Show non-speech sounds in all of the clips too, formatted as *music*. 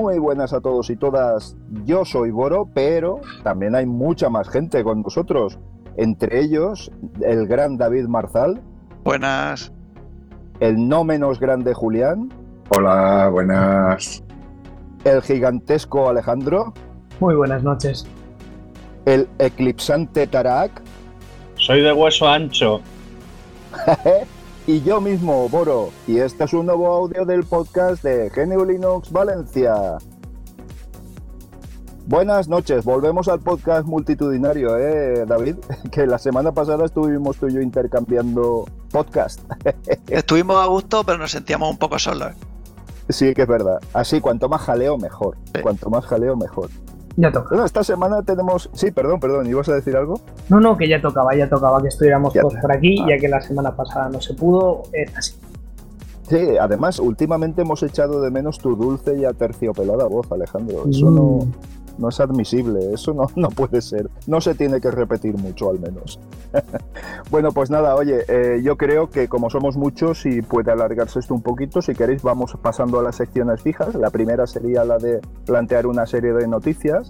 muy buenas a todos y todas. Yo soy Boro, pero también hay mucha más gente con nosotros. Entre ellos, el gran David Marzal. Buenas. El no menos grande Julián. Hola, buenas. El gigantesco Alejandro. Muy buenas noches. El eclipsante Tarak. Soy de hueso ancho. *laughs* y yo mismo, Boro. Y este es un nuevo audio del podcast de GNU Linux Valencia. Buenas noches, volvemos al podcast multitudinario, ¿eh, David? *laughs* Que la semana pasada estuvimos tú y yo intercambiando podcast. *laughs* Estuvimos a gusto, pero nos sentíamos un poco solos. Sí, que es verdad. Así, cuanto más jaleo, mejor. Cuanto más jaleo, mejor. Ya toca. Bueno, esta semana tenemos. Sí, perdón, perdón, ¿ibas a decir algo? No, no, que ya tocaba, ya tocaba que estuviéramos todos por aquí, ya que la semana pasada no se pudo, esta sí. Sí, además, últimamente hemos echado de menos tu dulce y aterciopelada voz, Alejandro. Eso Mm. no es admisible, eso no, no puede ser. No se tiene que repetir mucho, al menos. *laughs* bueno, pues nada, oye, eh, yo creo que como somos muchos y puede alargarse esto un poquito, si queréis vamos pasando a las secciones fijas. La primera sería la de plantear una serie de noticias.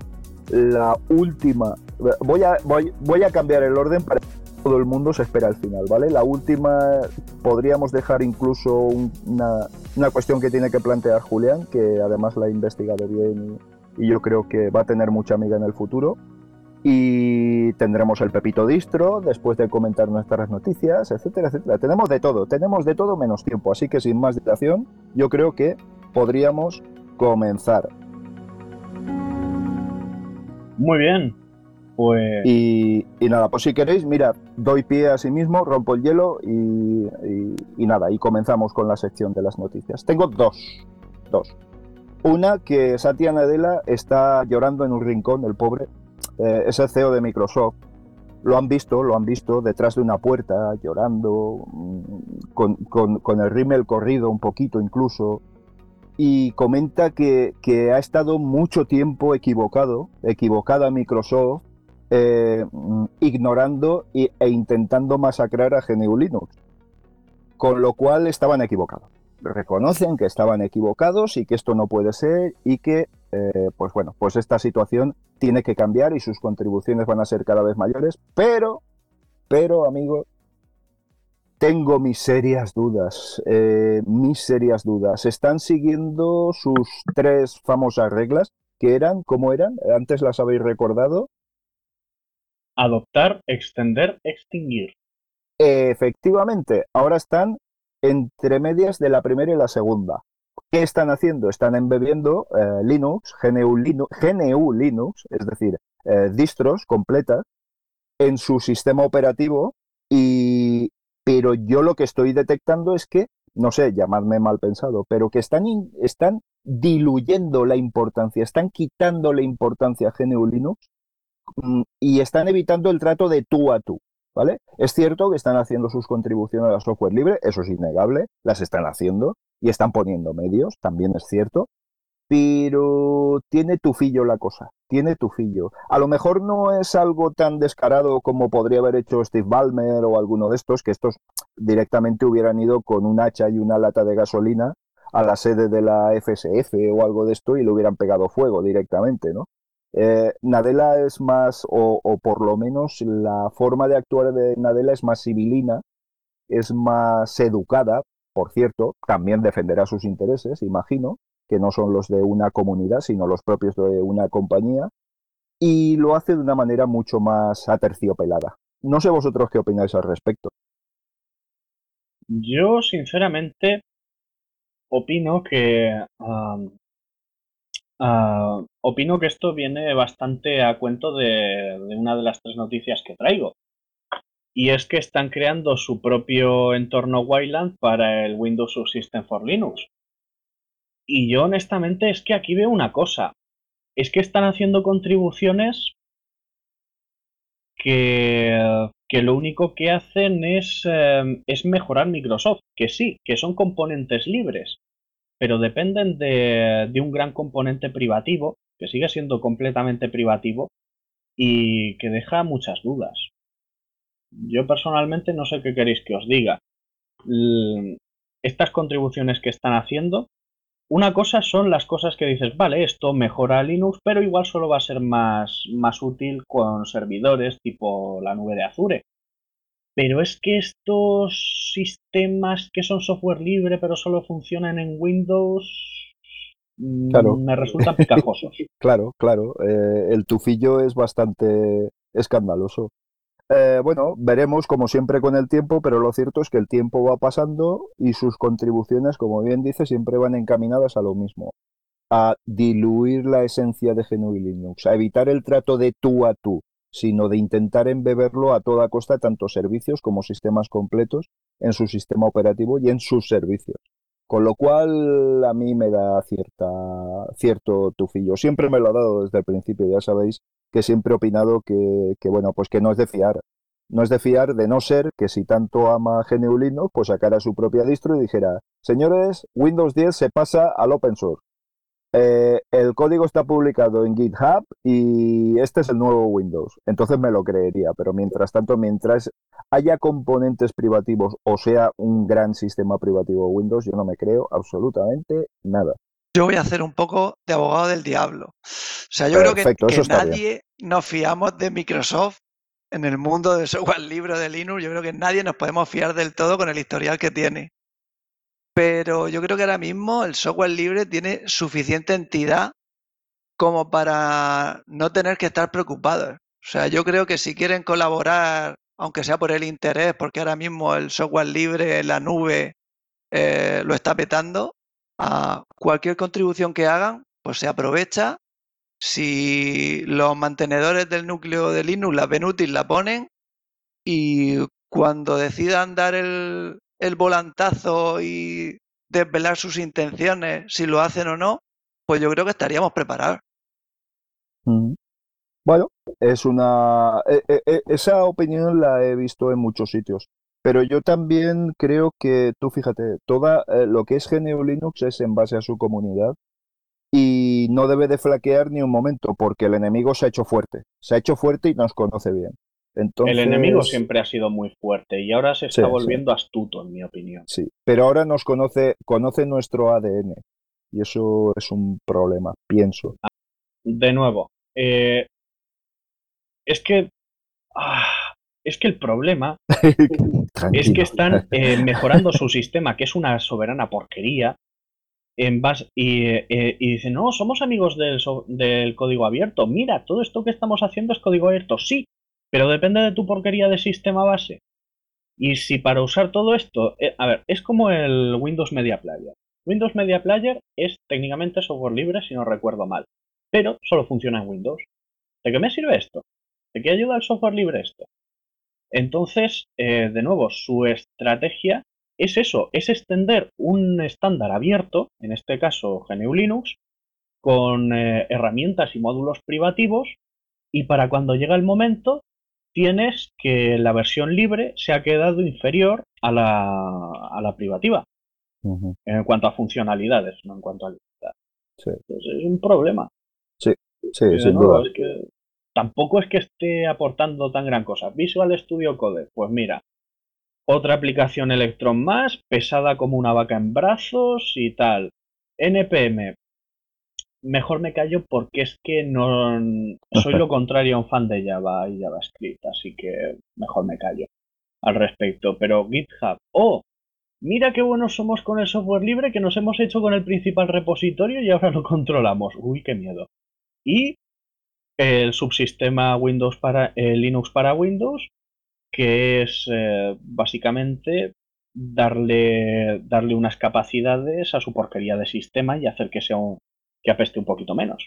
La última, voy a, voy, voy a cambiar el orden para todo el mundo se espera al final, ¿vale? La última podríamos dejar incluso un- una, una cuestión que tiene que plantear Julián, que además la ha investigado bien y, yo creo que va a tener mucha amiga en el futuro. Y tendremos el Pepito Distro después de comentar nuestras noticias, etcétera, etcétera. Tenemos de todo, tenemos de todo menos tiempo, así que sin más dilación, yo creo que podríamos comenzar. Muy bien. Pues Y, y nada, pues si queréis, mira, doy pie a sí mismo, rompo el hielo y, y- y nada, y comenzamos con la sección de las noticias. Tengo dos, dos. Una que Satya Nadella está llorando en un rincón, el pobre, eh, es el CEO de Microsoft. Lo han visto, lo han visto detrás de una puerta, llorando, mm, con, con- con el rímel corrido un poquito incluso, y comenta que, ha estado mucho tiempo equivocado, equivocada Microsoft, eh, mm, ignorando y- e intentando masacrar a GNU Linux. Con lo cual estaban equivocados. Reconocen que estaban equivocados y que esto no puede ser y que, eh, pues bueno, pues esta situación tiene que cambiar y sus contribuciones van a ser cada vez mayores. Pero, pero, amigos, tengo mis serias dudas, eh, mis serias dudas. Están siguiendo sus tres famosas reglas, que eran, ¿cómo eran? Antes las habéis recordado. adoptar, extender, extinguir. Efectivamente, ahora están entre medias de la primera y la segunda. ¿Qué están haciendo? Están embebiendo eh, Linux, GNU, Linu- GNU Linux, es decir, eh, distros completas en su sistema operativo y pero yo lo que estoy detectando es que, no sé, llamadme mal pensado, pero que están, están diluyendo la importancia, están quitando la importancia a GNU Linux mm, y están evitando el trato de tú a tú. ¿Vale? Es cierto que están haciendo sus contribuciones al software libre, eso es innegable, las están haciendo y están poniendo medios, también es cierto, pero tiene tufillo la cosa, tiene tufillo. A lo mejor no es algo tan descarado como podría haber hecho Steve Ballmer o alguno de estos, que estos directamente hubieran ido con un hacha y una lata de gasolina a la sede de la FSF o algo de esto y le hubieran pegado fuego directamente, ¿no? Eh, Nadella es más, o, o por lo menos la forma de actuar de Nadella es más civilina, es más educada, por cierto, también defenderá sus intereses, imagino, que no son los de una comunidad, sino los propios de una compañía, y lo hace de una manera mucho más aterciopelada. No sé vosotros qué opináis al respecto. Yo, sinceramente, opino que. Ah, opino que esto viene bastante a cuento de, una de las tres noticias que traigo. Y es que están creando su propio entorno Wayland para el Windows Subsystem for Linux. Y yo, honestamente, es que aquí veo una cosa. Es que están haciendo contribuciones que, que lo único que hacen es, eh, es mejorar Microsoft. Que sí, que son componentes libres, pero dependen de, un gran componente privativo, que sigue siendo completamente privativo y que deja muchas dudas. Yo personalmente no sé qué queréis que os diga. Estas contribuciones que están haciendo una cosa son las cosas que dices, vale, esto mejora Linux, pero igual solo va a ser más, más útil con servidores tipo la nube de Azure. Pero es que estos sistemas que son software libre pero solo funcionan en Windows mm, me resultan picajosos. *laughs* claro, claro. Eh, el tufillo es bastante escandaloso. Eh, bueno, veremos como siempre con el tiempo, pero lo cierto es que el tiempo va pasando y sus contribuciones, como bien dice, siempre van encaminadas a lo mismo, a diluir la esencia de GNU Linux, a evitar el trato de tú a tú, sino de intentar embeberlo a toda costa tanto servicios como sistemas completos en su sistema operativo y en sus servicios. Con lo cual a mí me da cierta, cierto tufillo. Siempre me lo ha dado desde el principio, ya sabéis que siempre he opinado que, que, bueno, pues que no es de fiar. No es de fiar de no ser que si tanto ama GNU pues sacara su propia distro y dijera, señores, Windows 10 se pasa al open source. Eh, el código está publicado en GitHub y este es el nuevo Windows. Entonces me lo creería, pero mientras tanto, mientras haya componentes privativos o sea un gran sistema privativo Windows, yo no me creo absolutamente nada. Yo voy a hacer un poco de abogado del diablo. O sea, yo creo que, nadie nos fiamos de Microsoft en el mundo del software libre de Linux. Yo creo que nadie nos podemos fiar del todo con el historial que tiene. Pero yo creo que ahora mismo el software libre tiene suficiente entidad como para no tener que estar preocupados. O sea, yo creo que si quieren colaborar, aunque sea por el interés, porque ahora mismo el software libre la nube eh, lo está petando, a cualquier contribución que hagan, pues se aprovecha. Si los mantenedores del núcleo de Linux la ven útil, la ponen y cuando decidan dar el, el volantazo y desvelar sus intenciones, si lo hacen o no, pues yo creo que estaríamos preparados. Bueno, es una. E, e, e, esa opinión la he visto en muchos sitios. Pero yo también creo que, tú fíjate, toda eh, lo que es GNU Linux es en base a su comunidad y no debe de flaquear ni un momento porque el enemigo se ha hecho fuerte. Se ha hecho fuerte y nos conoce bien. El enemigo siempre ha sido muy fuerte y ahora se está volviendo astuto, en mi opinión. Sí, pero ahora nos conoce, conoce nuestro ADN y eso es un problema, pienso. De nuevo, eh, es que ah, es que el problema *laughs* es que están eh, *laughs* mejorando su sistema, que es una soberana porquería, en base, y, eh, y, dicen, no, somos amigos del, del código abierto. Mira, todo esto que estamos haciendo es código abierto. Sí, pero depende de tu porquería de sistema base. Y si para usar todo esto, eh, a ver, es como el Windows Media Player. Windows Media Player es técnicamente software libre, si no recuerdo mal, pero solo funciona en Windows. ¿De qué me sirve esto? ¿De qué ayuda el software libre esto? Entonces, eh, de nuevo, su estrategia es eso, es extender un estándar abierto, en este caso GNU Linux, con eh, herramientas y módulos privativos, y para cuando llega el momento, tienes que la versión libre se ha quedado inferior a la, a la privativa. En cuanto a funcionalidades, no en cuanto a libertad. es un problema. Sí, sí, sin duda. tampoco es que esté aportando tan gran cosa. Visual Studio Code, pues mira, otra aplicación Electron más, pesada como una vaca en brazos y tal. NPM, mejor me callo porque es que no soy lo *laughs* contrario a un fan de Java y JavaScript, así que mejor me callo al respecto. Pero GitHub, oh, mira qué buenos somos con el software libre que nos hemos hecho con el principal repositorio y ahora lo controlamos. Uy, qué miedo. Y el subsistema Windows para eh, Linux para Windows, que es eh, básicamente darle, darle unas capacidades a su porquería de sistema y hacer que sea un, que apeste un poquito menos.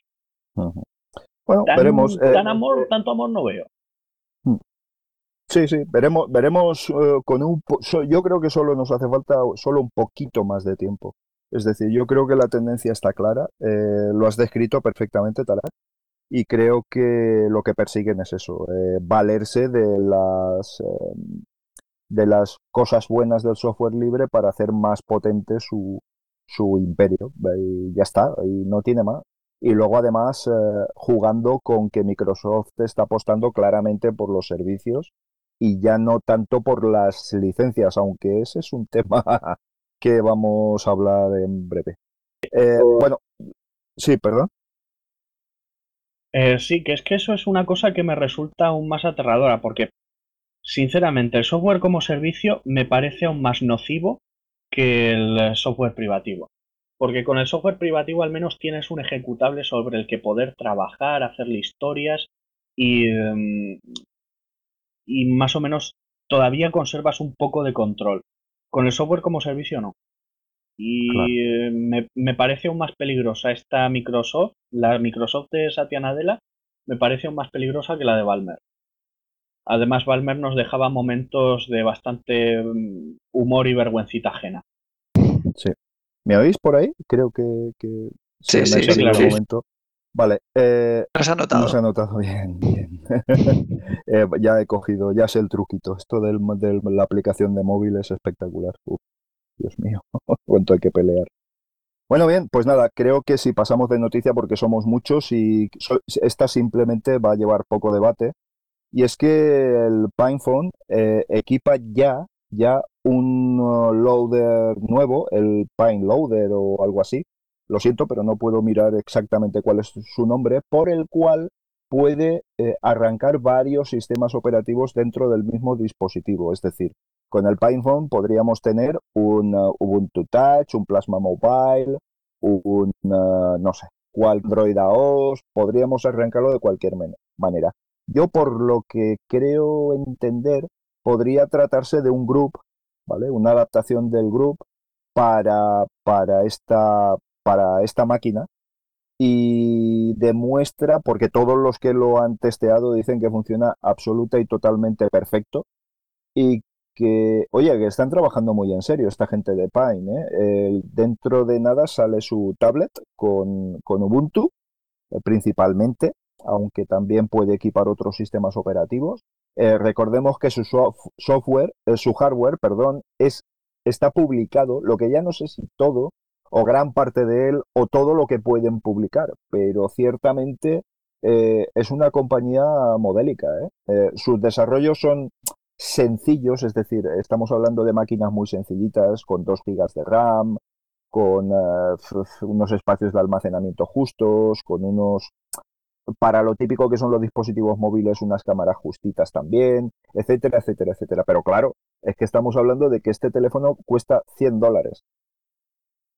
Bueno, veremos. Eh, amor, tanto amor no veo. Hmm. Sí, sí, veremos, veremos eh, con un... yo creo que solo nos hace falta solo un poquito más de tiempo. Es decir, yo creo que la tendencia está clara, eh, lo has descrito perfectamente, Tarak, y creo que lo que persiguen es eso, valerse de las, de las cosas buenas del software libre para hacer más potente su, su imperio y ya está, y no tiene más. Y luego además eh, jugando con que Microsoft está apostando claramente por los servicios y ya no tanto por las licencias, aunque ese es un *laughs* tema que vamos a hablar en breve. Eh, bueno, sí, perdón. Eh, sí, que es que eso es una cosa que me resulta aún más aterradora, porque sinceramente el software como servicio me parece aún más nocivo que el software privativo. Porque con el software privativo al menos tienes un ejecutable sobre el que poder trabajar, hacerle historias y, em, y más o menos todavía conservas un poco de control. Con el software como servicio no. Y eh, me, parece aún más peligrosa esta Microsoft, la Microsoft de Satya Nadella, me parece aún más peligrosa que la de Balmer. Además, Balmer nos dejaba momentos de bastante mm, humor y vergüencita ajena. Sí. ¿Me oís por ahí? Creo que, sí, sí, sí, claro. momento. Vale. Eh, nos ha notado. Nos ha notado *laughs* bien, bien. *laughs* Eh, ya he cogido, ya sé el truquito. Esto de la aplicación de móvil es espectacular. Dios mío, *laughs* cuánto hay que pelear. Bueno, bien, pues nada, creo que si pasamos de noticia, porque somos muchos y esta simplemente va a llevar poco debate, y es que el PinePhone eh, equipa ya, ya un uh, loader nuevo, el Pine Loader o algo así. Lo siento, pero no puedo mirar exactamente cuál es su nombre, por el cual puede eh, arrancar varios sistemas operativos dentro del mismo dispositivo. Es decir, con el PinePhone podríamos tener un uh, Ubuntu Touch, un Plasma Mobile, un, uh, no sé, cual Android AOS, podríamos arrancarlo de cualquier manera. Yo, por lo que creo entender, podría tratarse de un group, ¿vale? Una adaptación del group para, para, esta, para esta máquina y demuestra, porque todos los que lo han testeado dicen que funciona absoluta y totalmente perfecto y que, oye, que están trabajando muy en serio esta gente de Pine. ¿eh? Dentro de nada sale su tablet con, Ubuntu, eh, principalmente, aunque también puede equipar otros sistemas operativos. recordemos que su software, su hardware, perdón, es, está publicado, lo que ya no sé si todo o gran parte de él o todo lo que pueden publicar, pero ciertamente es una compañía modélica. sus desarrollos son sencillos, es decir, estamos hablando de máquinas muy sencillitas, con 2 GB de RAM, con eh, unos espacios de almacenamiento justos, con unos, para lo típico que son los dispositivos móviles, unas cámaras justitas también, etcétera, etcétera, etcétera. Pero claro, es que estamos hablando de que este teléfono cuesta 100 dólares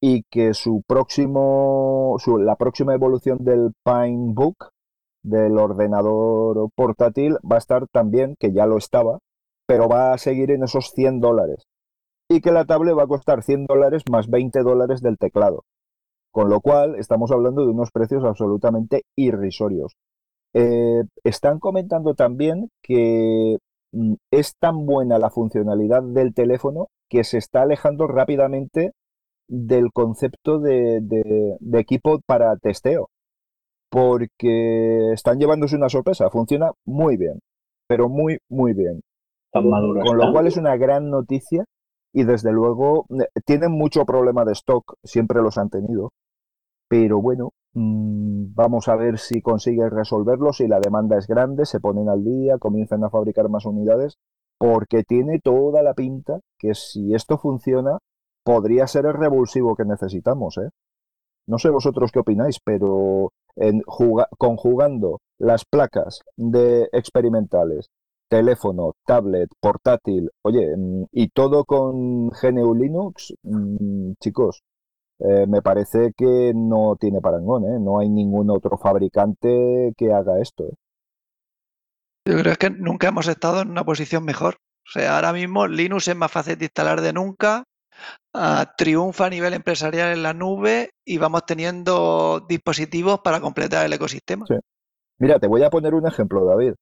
y que su próximo, su, la próxima evolución del Pinebook, del ordenador portátil, va a estar también, que ya lo estaba, pero va a seguir en esos 100 dólares. Y que la tablet va a costar 100 dólares más 20 dólares del teclado. Con lo cual, estamos hablando de unos precios absolutamente irrisorios. Eh, están comentando también que mm, es tan buena la funcionalidad del teléfono que se está alejando rápidamente del concepto de, de equipo para testeo. Porque están llevándose una sorpresa. Funciona muy bien, pero muy, muy bien. Con lo cual es una gran noticia y desde luego eh, tienen mucho problema de stock, siempre los han tenido, pero bueno, mm, vamos a ver si consiguen resolverlo, si la demanda es grande, se ponen al día, comienzan a fabricar más unidades, porque tiene toda la pinta que si esto funciona, podría ser el revulsivo que necesitamos. ¿eh? No sé vosotros qué opináis, pero en conjugando las placas de experimentales teléfono, tablet, portátil, oye, mm, y todo con GNU Linux, mm, chicos, eh, me parece que no tiene parangón, ¿eh? No hay ningún otro fabricante que haga esto, ¿eh? Yo creo que nunca hemos estado en una posición mejor. O sea, ahora mismo Linux es más fácil de instalar de nunca, ah, triunfa a nivel empresarial en la nube y vamos teniendo dispositivos para completar el ecosistema. Mira, te voy a poner un ejemplo, David.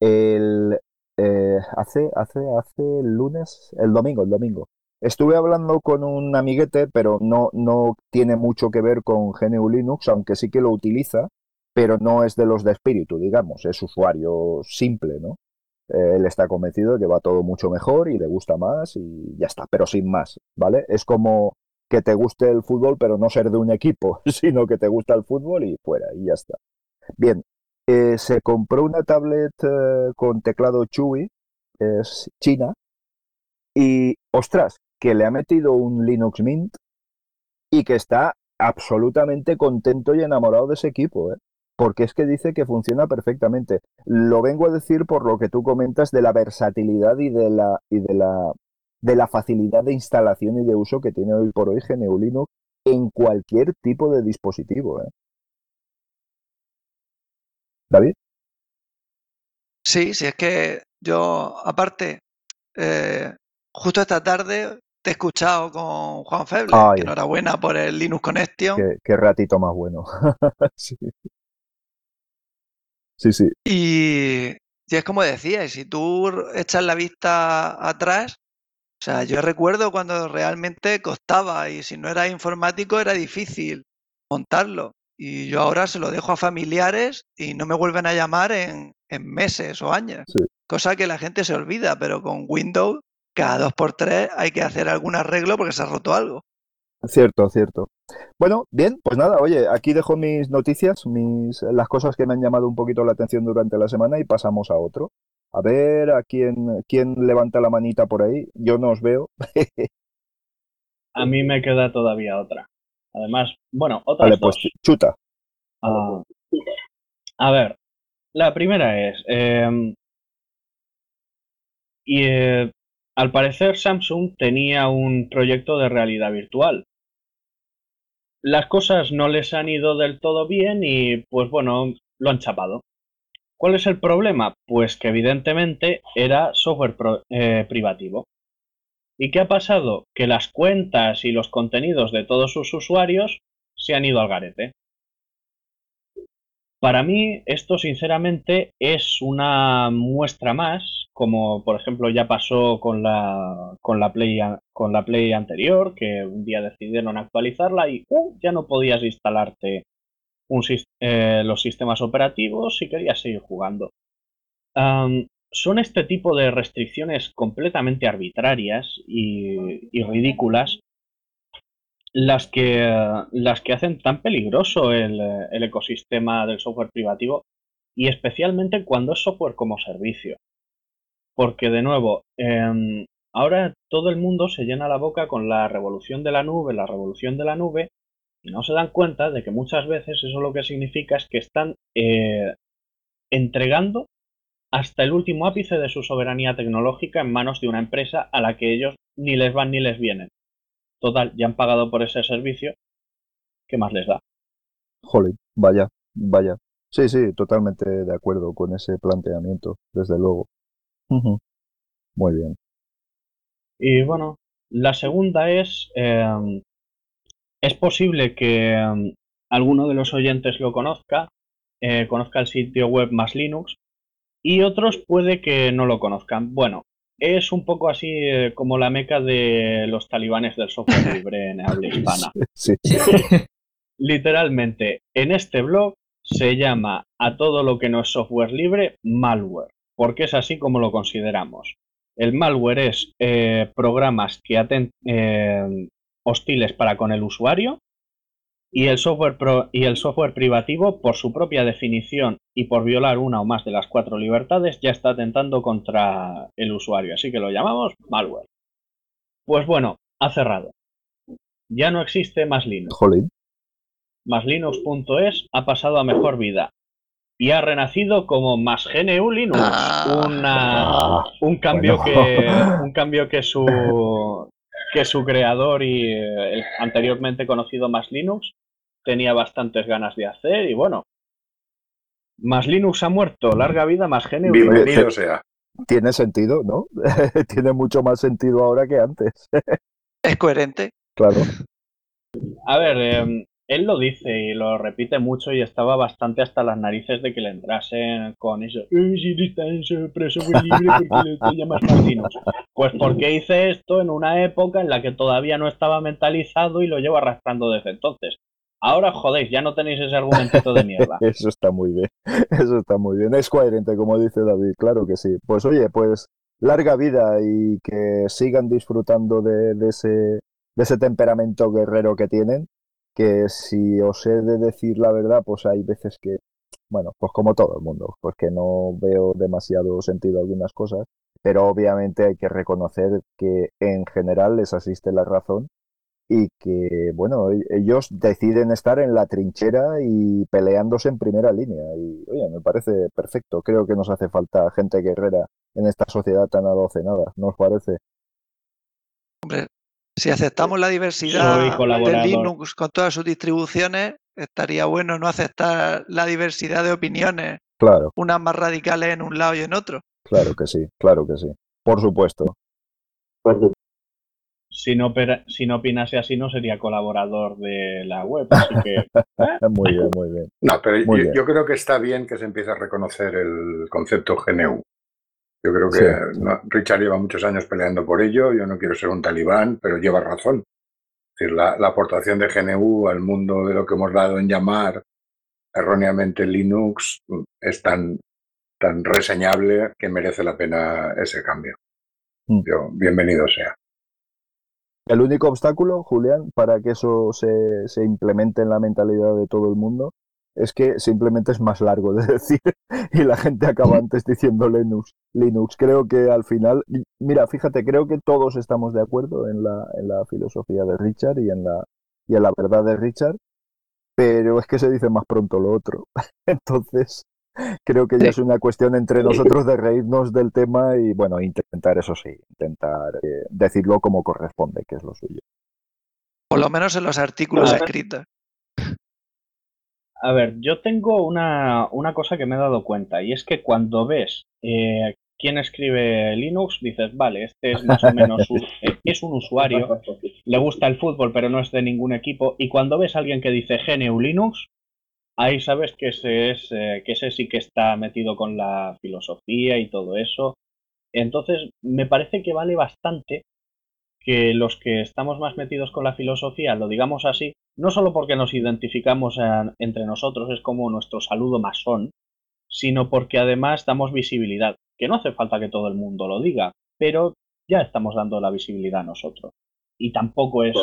El, eh, hace, hace, hace el lunes, el domingo, el domingo. Estuve hablando con un amiguete, pero no, no tiene mucho que ver con GNU Linux, aunque sí que lo utiliza, pero no es de los de espíritu, digamos, es usuario simple, ¿no? Eh, él está convencido de que va todo mucho mejor y le gusta más y ya está, pero sin más, ¿vale? Es como que te guste el fútbol, pero no ser de un equipo, *laughs* sino que te gusta el fútbol y fuera, y ya está. Bien, eh, se compró una tablet eh, con teclado Chewy, es china, y ostras, que le ha metido un Linux Mint y que está absolutamente contento y enamorado de ese equipo, ¿eh? porque es que dice que funciona perfectamente. Lo vengo a decir por lo que tú comentas de la versatilidad y de la, y de la, de la facilidad de instalación y de uso que tiene hoy por hoy GNU Linux en cualquier tipo de dispositivo. ¿eh? David. Sí, sí, es que yo, aparte, eh, justo esta tarde te he escuchado con Juan Feble. enhorabuena por el Linux Connection. Qué, ratito más bueno. *laughs* sí. sí, sí. Y, y es como decía, si tú echas la vista atrás, o sea, yo recuerdo cuando realmente costaba y si no era informático era difícil montarlo. Y yo ahora se lo dejo a familiares y no me vuelven a llamar en, meses o años. Cosa que la gente se olvida, pero con Windows cada dos por tres hay que hacer algún arreglo porque se ha roto algo. Cierto, cierto. Bueno, bien, pues nada, oye, aquí dejo mis noticias, mis las cosas que me han llamado un poquito la atención durante la semana y pasamos a otro. A ver a quién, quién levanta la manita por ahí. Yo no os veo. *laughs* a mí me queda todavía otra. Además, bueno, otra vale, pues chuta. Ah, a ver, la primera es. Em, y eh, al parecer Samsung tenía un proyecto de realidad virtual. Las cosas no les han ido del todo bien y pues bueno, lo han chapado. ¿Cuál es el problema? Pues que evidentemente era software eh, privativo. ¿Y qué ha pasado? Que las cuentas y los contenidos de todos sus usuarios se han ido al garete. Para mí, esto sinceramente es una muestra más, como por ejemplo ya pasó con la, con la, Play, con la Play anterior, que un día decidieron actualizarla y ya no podías instalarte eh, los sistemas operativos si querías seguir jugando. son este tipo de restricciones completamente arbitrarias y, ridículas las que, las que hacen tan peligroso el, ecosistema del software privativo y especialmente cuando es software como servicio. Porque de nuevo, em, ahora todo el mundo se llena la boca con la revolución de la nube, la revolución de la nube, y no se dan cuenta de que muchas veces eso lo que significa es que están eh, entregando hasta el último ápice de su soberanía tecnológica en manos de una empresa a la que ellos ni les van ni les vienen. Total, ya han pagado por ese servicio, ¿qué más les da? Jolly, vaya, vaya. Sí, sí, totalmente de acuerdo con ese planteamiento, desde luego. Muy bien. Y bueno, la segunda es em, es posible que um, alguno de los oyentes lo conozca, eh, conozca el sitio web más Linux, y otros puede que no lo conozcan. Bueno, es un poco así eh, como la meca de los talibanes del software *laughs* libre en habla hispana. *laughs* Literalmente, en este blog se llama a todo lo que no es software libre malware, porque es así como lo consideramos. El malware es eh, programas que aten hostiles para con el usuario y el, software y el software privativo, por su propia definición y por violar una o más de las cuatro libertades, ya está atentando contra el usuario. Así que lo llamamos malware. Pues bueno, ha cerrado. Ya no existe más Linux. Más Linux.es ha pasado a mejor vida y ha renacido como más GNU Linux. Ah. un cambio que un cambio que su que su creador y eh, el anteriormente conocido Más Linux tenía bastantes ganas de hacer y bueno, Más Linux ha muerto, larga vida Más GNU. Bienvenido *laughs* sea. Tiene sentido, ¿no? *laughs* Tiene mucho más sentido ahora que antes. es coherente. Claro. A ver, em, él lo dice y lo repite mucho y estaba bastante hasta las narices de que le entrasen con eso. *laughs* Pues porque hice esto en una época en la que todavía no estaba mentalizado y lo llevo arrastrando desde entonces. Ahora jodéis, ya no tenéis ese argumentito de mierda. *laughs* Eso está muy bien. *laughs* Eso está muy bien. Es coherente, como dice David, claro que sí. Pues oye, pues larga vida y que sigan disfrutando de, de ese, de ese temperamento guerrero que tienen que si os he de decir la verdad, pues hay veces que, bueno, pues como todo el mundo, pues que no veo demasiado sentido algunas cosas, pero obviamente hay que reconocer que en general les asiste la razón y que, bueno, e-, ellos deciden estar en la trinchera y peleándose en primera línea. Y, oye, me parece perfecto. Creo que nos hace falta gente guerrera en esta sociedad tan adocenada, ¿no os parece? Hombre, si aceptamos la diversidad de Linux con todas sus distribuciones, estaría bueno no aceptar la diversidad de opiniones. Claro. Unas más radicales en un lado y en otro. Claro que sí, claro que sí. Por supuesto si no, si no opinase así no sería colaborador de la web. Así que, *laughs* ¿eh? muy bien, muy bien. No, pero yo, creo que está bien que se empiece a reconocer el concepto GNU. Yo creo que Richard lleva muchos años peleando por ello. Yo no quiero ser un talibán, pero lleva razón. Es decir, la, aportación de GNU al mundo de lo que hemos dado en llamar erróneamente Linux es tan, tan reseñable que merece la pena ese cambio. Mm. Yo, bienvenido sea. El único obstáculo, Julián, para que eso se, se, implemente en la mentalidad de todo el mundo es que simplemente es más largo de *laughs* decir y la gente acaba antes diciendo Linux. Linux. Creo que al final, mira, fíjate, creo que todos estamos de acuerdo en la, en la filosofía de Richard y en la, y en la verdad de Richard, pero es que se dice más pronto lo otro. *laughs* Entonces, creo que ya es una cuestión entre nosotros de reírnos del tema y, bueno, intentar, eso sí, intentar eh, decirlo como corresponde, que es lo suyo. Por lo menos en los artículos escritos. A ver, yo tengo una, una, cosa que me he dado cuenta y es que cuando ves eh, quién escribe Linux, dices, vale, este es más o menos un, *laughs* eh, es un usuario, le gusta el fútbol pero no es de ningún equipo y cuando ves a alguien que dice GNU Linux, ahí sabes que ese, es, eh, que ese sí que está metido con la filosofía y todo eso. Entonces, me parece que vale bastante que los que estamos más metidos con la filosofía lo digamos así, no solo porque nos identificamos entre nosotros, es como nuestro saludo masón, sino porque además damos visibilidad, que no hace falta que todo el mundo lo diga, pero ya estamos dando la visibilidad a nosotros. Y tampoco es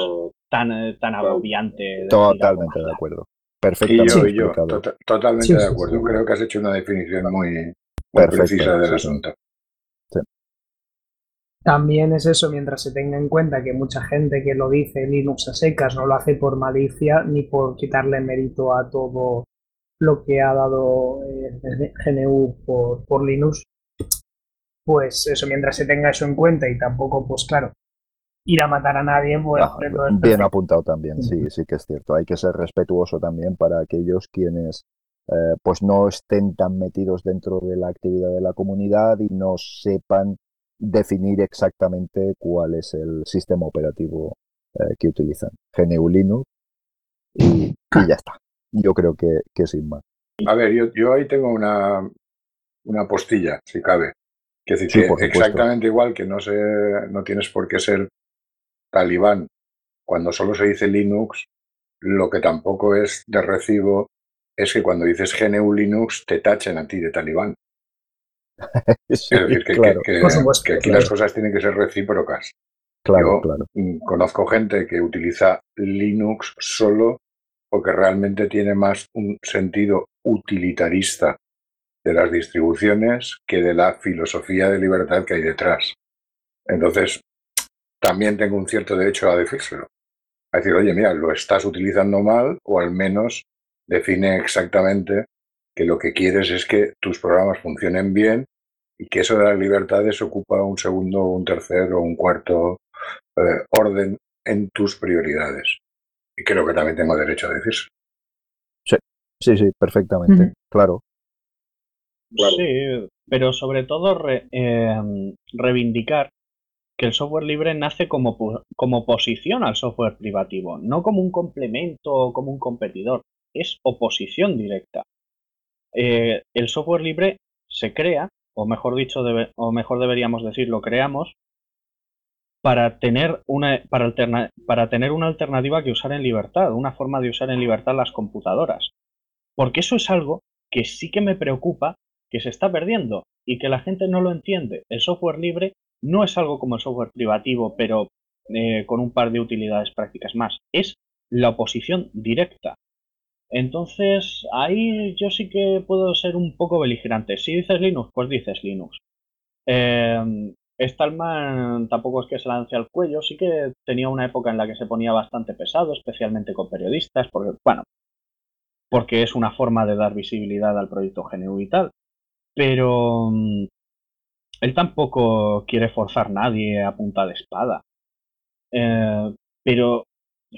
tan, eh, tan agobiante. Totalmente de acuerdo. Perfectamente. Y yo, tota-, totalmente de acuerdo. Creo que has hecho una definición muy, precisa del asunto. También es eso, mientras se tenga en cuenta que mucha gente que lo dice Linux a secas no lo hace por malicia ni por quitarle mérito a todo lo que ha dado eh, GNU por, por Linux, pues eso, mientras se tenga eso en cuenta y tampoco, pues claro, ir a matar a nadie, pues... bien apuntado también, sí, sí que es cierto. Hay que ser respetuoso también para aquellos quienes eh, pues no estén tan metidos dentro de la actividad de la comunidad y no sepan definir exactamente cuál es el sistema operativo eh, que utilizan. GNU Linux y, ya está. Yo creo que, que sin más. A ver, yo, yo ahí tengo una, una postilla, si cabe. Que decir, exactamente igual que no, sé, no tienes por qué ser talibán, cuando solo se dice Linux, lo que tampoco es de recibo es que cuando dices GNU Linux te tachen a ti de talibán. *laughs* es decir, que, aquí las cosas tienen que ser recíprocas. Claro, claro. Conozco gente que utiliza Linux solo porque realmente tiene más un sentido utilitarista de las distribuciones que de la filosofía de libertad que hay detrás. Entonces, también tengo un cierto derecho a decírselo. A decir, oye, mira, lo estás utilizando mal o al menos define exactamente que lo que quieres es que tus programas funcionen bien y que eso de las libertades ocupa un segundo, un tercer o un cuarto eh, orden en tus prioridades. Y creo que también tengo derecho a decirlo. Sí, sí, sí, perfectamente, claro. Sí, pero sobre todo eh, reivindicar que el software libre nace como, como oposición al software privativo, no como un complemento o como un competidor, es oposición directa. Eh, el software libre se crea, o mejor dicho, o mejor deberíamos decir, lo creamos para tener, una, para, para tener una alternativa que usar en libertad, una forma de usar en libertad las computadoras. Porque eso es algo que sí que me preocupa que se está perdiendo y que la gente no lo entiende. El software libre no es algo como el software privativo, pero eh, con un par de utilidades prácticas más. Es la oposición directa. Entonces, ahí yo sí que puedo ser un poco beligerante. Si dices Linux, pues dices Linux. Em, Stallman tampoco es que se lance al cuello, sí que tenía una época en la que se ponía bastante pesado, especialmente con periodistas, porque, bueno, porque es una forma de dar visibilidad al proyecto GNU y tal. Pero mm, él tampoco quiere forzar a nadie a punta de espada. Eh, pero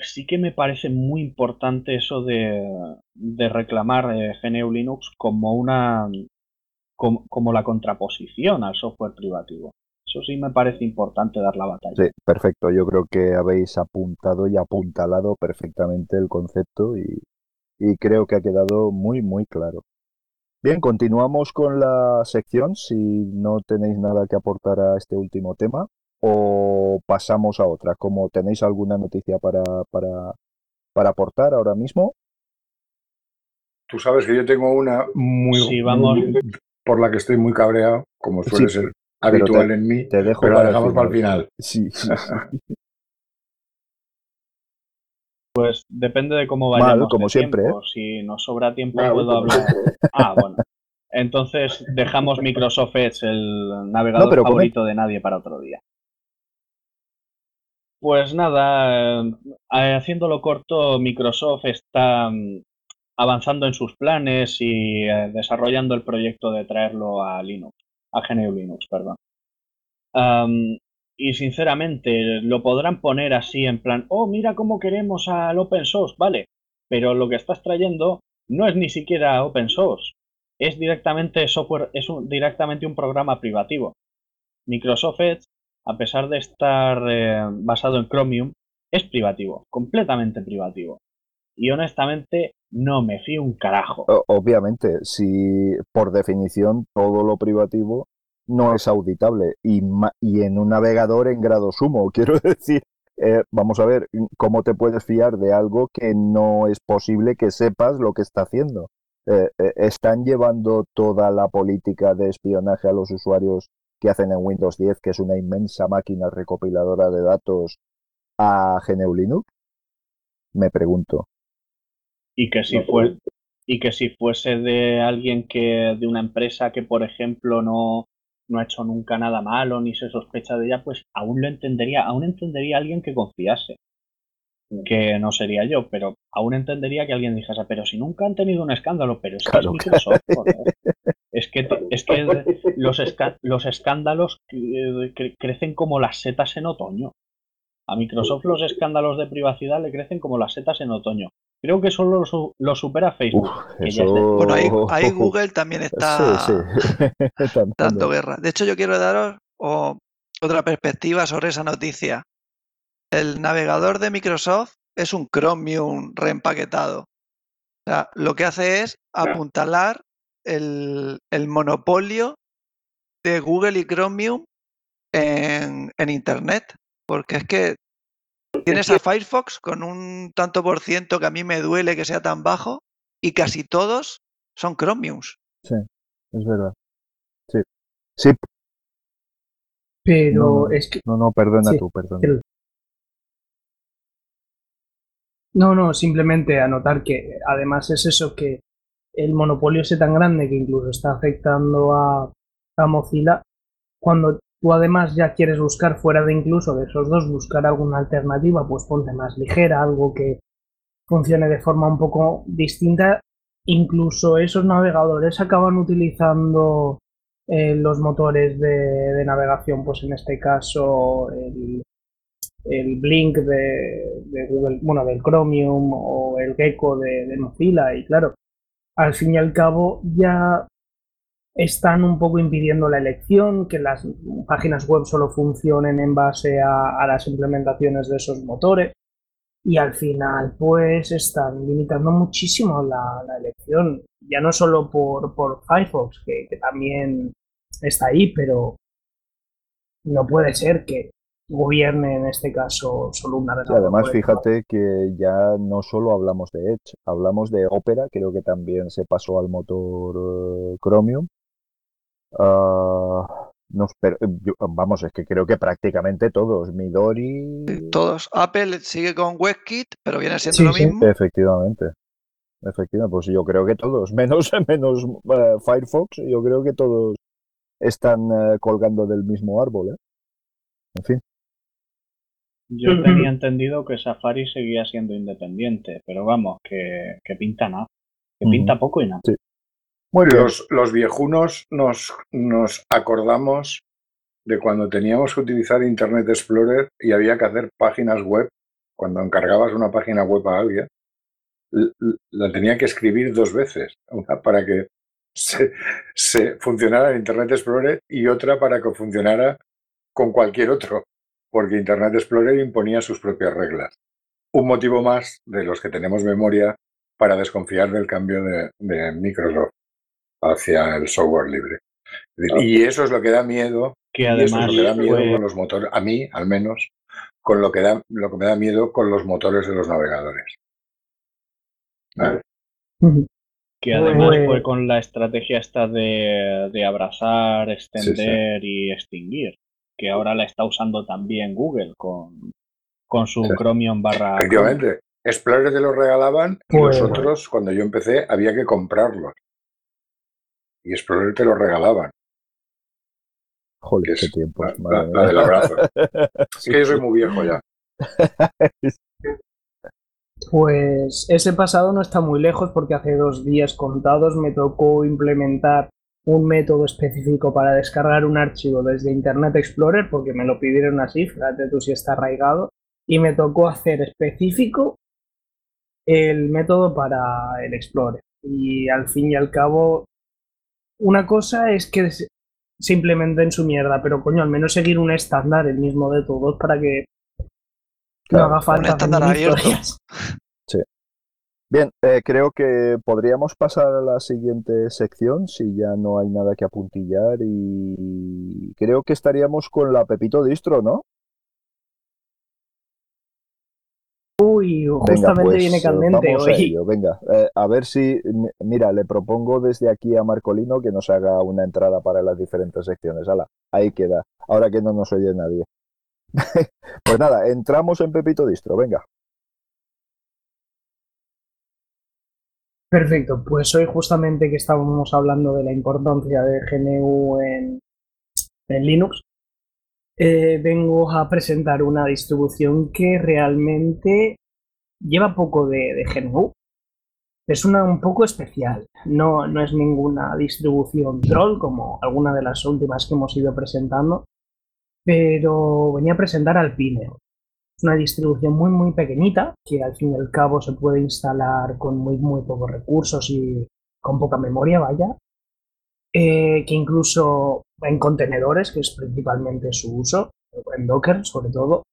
sí que me parece muy importante eso de, reclamar eh, GNU Linux como una como, la contraposición al software privativo. Eso sí me parece importante dar la batalla. Sí, perfecto. Yo creo que habéis apuntado y apuntalado perfectamente el concepto y, y creo que ha quedado muy, muy claro. Bien, continuamos con la sección. Si no tenéis nada que aportar a este último tema, o pasamos a otra. Como tenéis alguna noticia para, para, para aportar ahora mismo. Tú sabes que yo tengo una muy, vamos. por la que estoy muy cabreado, como suele ser habitual en mí, te dejo pero la dejamos para el final. Sí, *laughs* Pues depende de cómo vayamos. como siempre. ¿eh? Si nos sobra tiempo, puedo hablar. Ah, bueno. Entonces dejamos *laughs* Microsoft Edge, el navegador favorito de nadie, para otro día. Pues nada, eh, haciéndolo corto, Microsoft está mm, avanzando en sus planes y eh, desarrollando el proyecto de traerlo a Linux, a GNU Linux, perdón. y sinceramente, lo podrán poner así en plan, oh, mira cómo queremos al open source, vale, pero lo que estás trayendo no es ni siquiera open source, es directamente software, es directamente un programa privativo. Microsoft Edge, a pesar de estar eh, basado en Chromium, es privativo, completamente privativo. Y honestamente, no me fío un carajo. Obviamente, si por definición todo lo privativo no es auditable y, en un navegador en grado sumo, *laughs* quiero decir, eh, vamos a ver, ¿cómo te puedes fiar de algo que no es posible que sepas lo que está haciendo? Eh, ¿Están llevando toda la política de espionaje a los usuarios que hacen en Windows 10, que es una inmensa máquina recopiladora de datos, a GNU Linux? Me pregunto. Y que si fue y que si fuese de alguien que de una empresa que por ejemplo no no ha hecho nunca nada malo ni se sospecha de ella pues aún lo entendería aún entendería a alguien que confiase que no sería yo, pero aún entendería que alguien dijese, pero si nunca han tenido un escándalo, pero es que es Microsoft, es que, es que los, los escándalos crecen como las setas en otoño. A Microsoft los escándalos de privacidad le crecen como las setas en otoño. Creo que solo lo, supera Facebook. Bueno, ahí, *laughs* Google también está *laughs* dando guerra. De hecho, yo quiero daros otra perspectiva sobre esa noticia. El navegador de Microsoft es un Chromium reempaquetado. O sea, lo que hace es apuntalar el, monopolio de Google y Chromium en, en Internet. Porque es que Tienes a Firefox con un tanto por ciento que a mí me duele que sea tan bajo y casi todos son Chromiums. Sí, es verdad. Sí. Sí. Pero es que. No, no, perdona tú, perdona. No, no, simplemente anotar que además es eso que el monopolio es tan grande que incluso está afectando a, Mozilla. Cuando tú además ya quieres buscar fuera de incluso de esos dos, buscar alguna alternativa, pues ponte más ligera, algo que funcione de forma un poco distinta. Incluso esos navegadores acaban utilizando eh, los motores de, navegación, pues en este caso el, Blink de, Google, bueno, del Chromium o el Gecko de, de Mozilla. Y claro, al fin y al cabo ya están un poco impidiendo la elección, que las páginas web solo funcionen en base a, las implementaciones de esos motores y al final pues están limitando muchísimo la, elección, ya no solo por, por Firefox, que, también está ahí, pero no puede ser que gobierne en este caso solo una y además fíjate que ya no solo hablamos de Edge, hablamos de Opera, creo que también se pasó al motor eh, Chromium Ah, no, pero, vamos, es que creo que prácticamente todos. Midori. Todos. Apple sigue con WebKit, pero viene siendo lo mismo. Efectivamente. Efectivamente, pues yo creo que todos, *laughs* menos, menos eh, Firefox, yo creo que todos están eh, colgando del mismo árbol. ¿eh? En fin. Yo tenía entendido que Safari seguía siendo independiente, pero vamos, que, pinta nada. Que pinta poco y nada. Sí. Los, los viejunos nos, nos acordamos de cuando teníamos que utilizar Internet Explorer y había que hacer páginas web. Cuando encargabas una página web a alguien, la tenía que escribir dos veces. Una para que se, se funcionara en Internet Explorer y otra para que funcionara con cualquier otro porque Internet Explorer imponía sus propias reglas. Un motivo más de los que tenemos memoria para desconfiar del cambio de, Microsoft hacia el software libre. Y eso es lo que da miedo. Que además da miedo con los motores, a mí al menos, con lo que da, lo que me da miedo con los motores de los navegadores. Que además fue con la estrategia esta de, abrazar, extender y extinguir que ahora la está usando también Google con, con su Chromium barra. Efectivamente. Explorer te lo regalaban y los otros, cuando yo empecé, había que comprarlos. Y Explorer te lo regalaban. Joder, qué tiempo. La, la, del abrazo. *laughs* es que yo soy muy viejo ya. *laughs* Pues ese pasado no está muy lejos porque hace dos días contados me tocó implementar un método específico para descargar un archivo desde Internet Explorer, porque me lo pidieron así, fíjate tú si está arraigado, y me tocó hacer específico el método para el Explorer. Y al fin y al cabo, una cosa es que se implementen su mierda, pero coño, al menos seguir un estándar, el mismo de todos, para que no haga falta. Un estándar abierto. Bien, eh, creo que podríamos pasar a la siguiente sección si ya no hay nada que apuntillar y creo que estaríamos con la Pepito Distro, ¿no? Uy, justamente pues, viene candente hoy. venga, eh, a ver si, mira, le propongo desde aquí a Marcolino que nos haga una entrada para las diferentes secciones. Hala, ahí queda, ahora que no nos oye nadie. *laughs* pues nada, entramos en Pepito Distro, venga. Perfecto, pues hoy justamente que estábamos hablando de la importancia de GNU en, Linux, eh, vengo a presentar una distribución que realmente lleva poco de, GNU. Es una un poco especial, no, no es ninguna distribución troll como alguna de las últimas que hemos ido presentando, pero venía a presentar Alpineo. Es una distribución muy, muy pequeñita que al fin y al cabo se puede instalar con muy, muy pocos recursos y con poca memoria, vaya. Eh, que incluso en contenedores, que es principalmente su uso, en Docker sobre todo,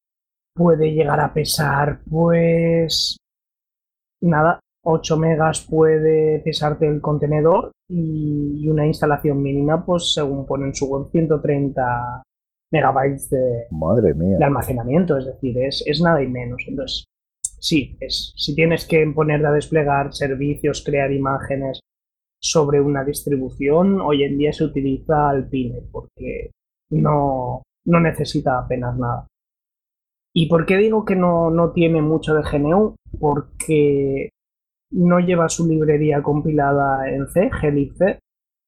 puede llegar a pesar, pues, nada, 8 megas puede pesarte el contenedor y una instalación mínima, pues según ponen su web, 130 megabytes de, Madre mía. de almacenamiento, es decir, es, es, nada y menos. Entonces, sí, es, si tienes que ponerte a desplegar servicios, crear imágenes sobre una distribución, hoy en día se utiliza Alpine porque no, no necesita apenas nada. ¿Y por qué digo que no, no tiene mucho de GNU? Porque no lleva su librería compilada en C, glibc,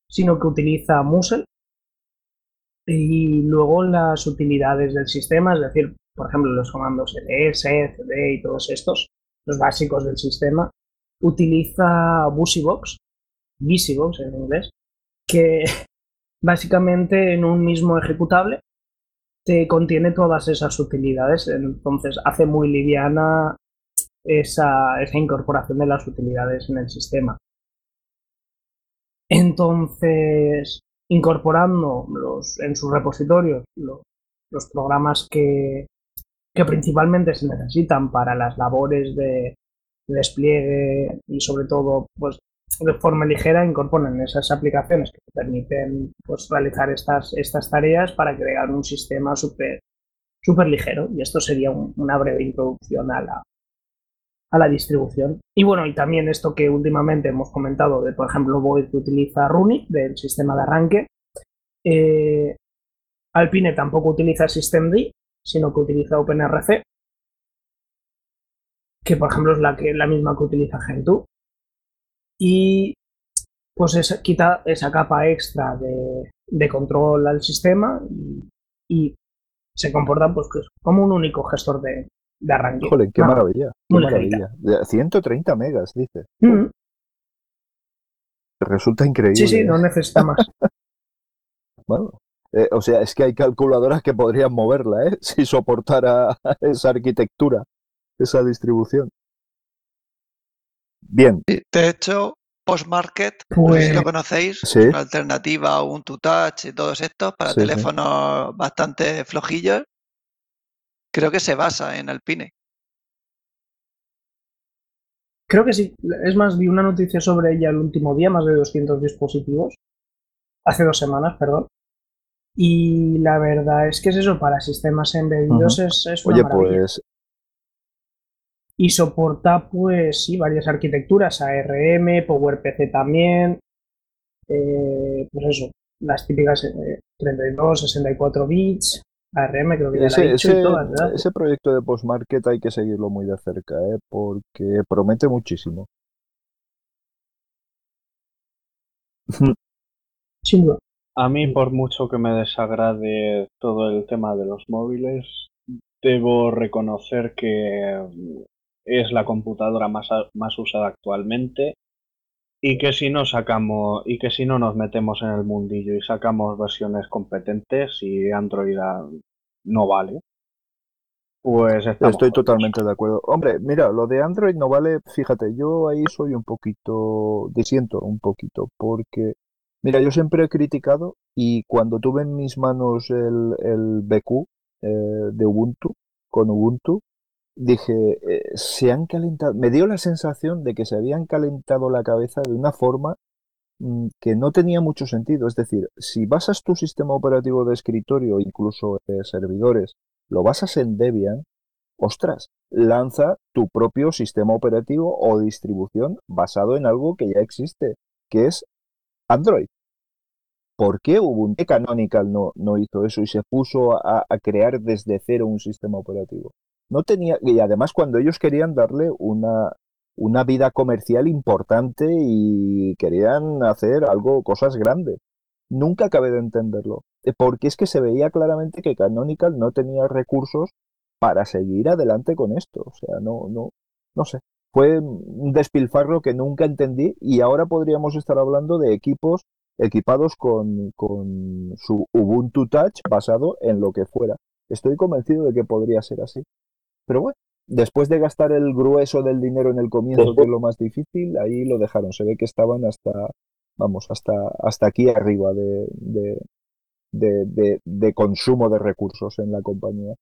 sino que utiliza Musel, y luego las utilidades del sistema, es decir, por ejemplo, los comandos ls, cd y todos estos, los básicos del sistema, utiliza BusyBox, BusyBox en inglés, que *laughs* básicamente en un mismo ejecutable te contiene todas esas utilidades, entonces hace muy liviana esa, esa incorporación de las utilidades en el sistema. Entonces, incorporando los, en sus repositorios los, programas que, que, principalmente se necesitan para las labores de, despliegue y sobre todo pues de forma ligera incorporan esas aplicaciones que permiten pues, realizar estas, estas tareas para crear un sistema súper super ligero. Y esto sería una breve introducción a la, a la distribución. Y bueno, y también esto que últimamente hemos comentado de, por ejemplo, Void que utiliza Runit del sistema de arranque. Eh, Alpine tampoco utiliza systemd, sino que utiliza OpenRC, que por ejemplo es la, que, la misma que utiliza Gentoo. Y pues quita esa capa extra de, control al sistema y se comporta pues, como un único gestor de, de arranque. Joder, qué maravilla. Qué maravilla. 130 megas, dice. Mm. Resulta increíble. Sí, sí, no necesita más. *laughs* bueno, eh, o sea, es que hay calculadoras que podrían moverla, ¿eh? Si soportara *laughs* esa arquitectura, esa distribución. Bien. De hecho, Postmarket, no sé si lo pues conocéis, una alternativa a Ubuntu Touch y todos estos para teléfonos bastante flojillos. Creo que se basa en Alpine. Creo que sí. Es más, vi una noticia sobre ella el último día, más de 200 dispositivos. Hace dos semanas, perdón. Y la verdad es que es eso, para sistemas embebidos es, es, una Oye, pues y soporta, pues sí, varias arquitecturas, ARM, PowerPC también, eh, pues eso, las típicas 32, eh, 64 bits, ARM creo que ya ese, ese, Ese proyecto de Postmarket hay que seguirlo muy de cerca, ¿eh? porque promete muchísimo. *laughs* A mí, por mucho que me desagrade todo el tema de los móviles, debo reconocer que es la computadora más, más usada actualmente y que si no sacamos y que si no nos metemos en el mundillo y sacamos versiones competentes y Android no vale pues estoy totalmente de acuerdo. Hombre mira lo de Android no vale fíjate yo ahí soy un poquito disiento un poquito porque mira yo siempre he criticado y cuando tuve en mis manos el, el BQ eh, de Ubuntu con Ubuntu dije, eh, se han calentado, me dio la sensación de que se habían calentado la cabeza de una forma mm, que no tenía mucho sentido. Es decir, si basas tu sistema operativo de escritorio, incluso servidores, lo basas en Debian, ostras, lanza tu propio sistema operativo o distribución basado en algo que ya existe, que es Android. ¿Por qué Ubuntu Canonical no, no hizo eso y se puso a crear desde cero un sistema operativo? No tenía, y además cuando ellos querían darle una, una vida comercial importante y querían hacer algo, cosas grandes. Nunca acabé de entenderlo, eh, porque es que se veía claramente que Canonical no tenía recursos para seguir adelante con esto. O sea, no, no, no sé. Fue un despilfarro que nunca entendí y ahora podríamos estar hablando de equipos equipados con, con su Ubuntu Touch basado en lo que fuera. Estoy convencido de que podría ser así. Pero bueno, después de gastar el grueso del dinero en el comienzo, que es lo más difícil, ahí lo dejaron. Se ve que estaban hasta, vamos, hasta, hasta aquí arriba de, de, de, consumo de recursos en la compañía.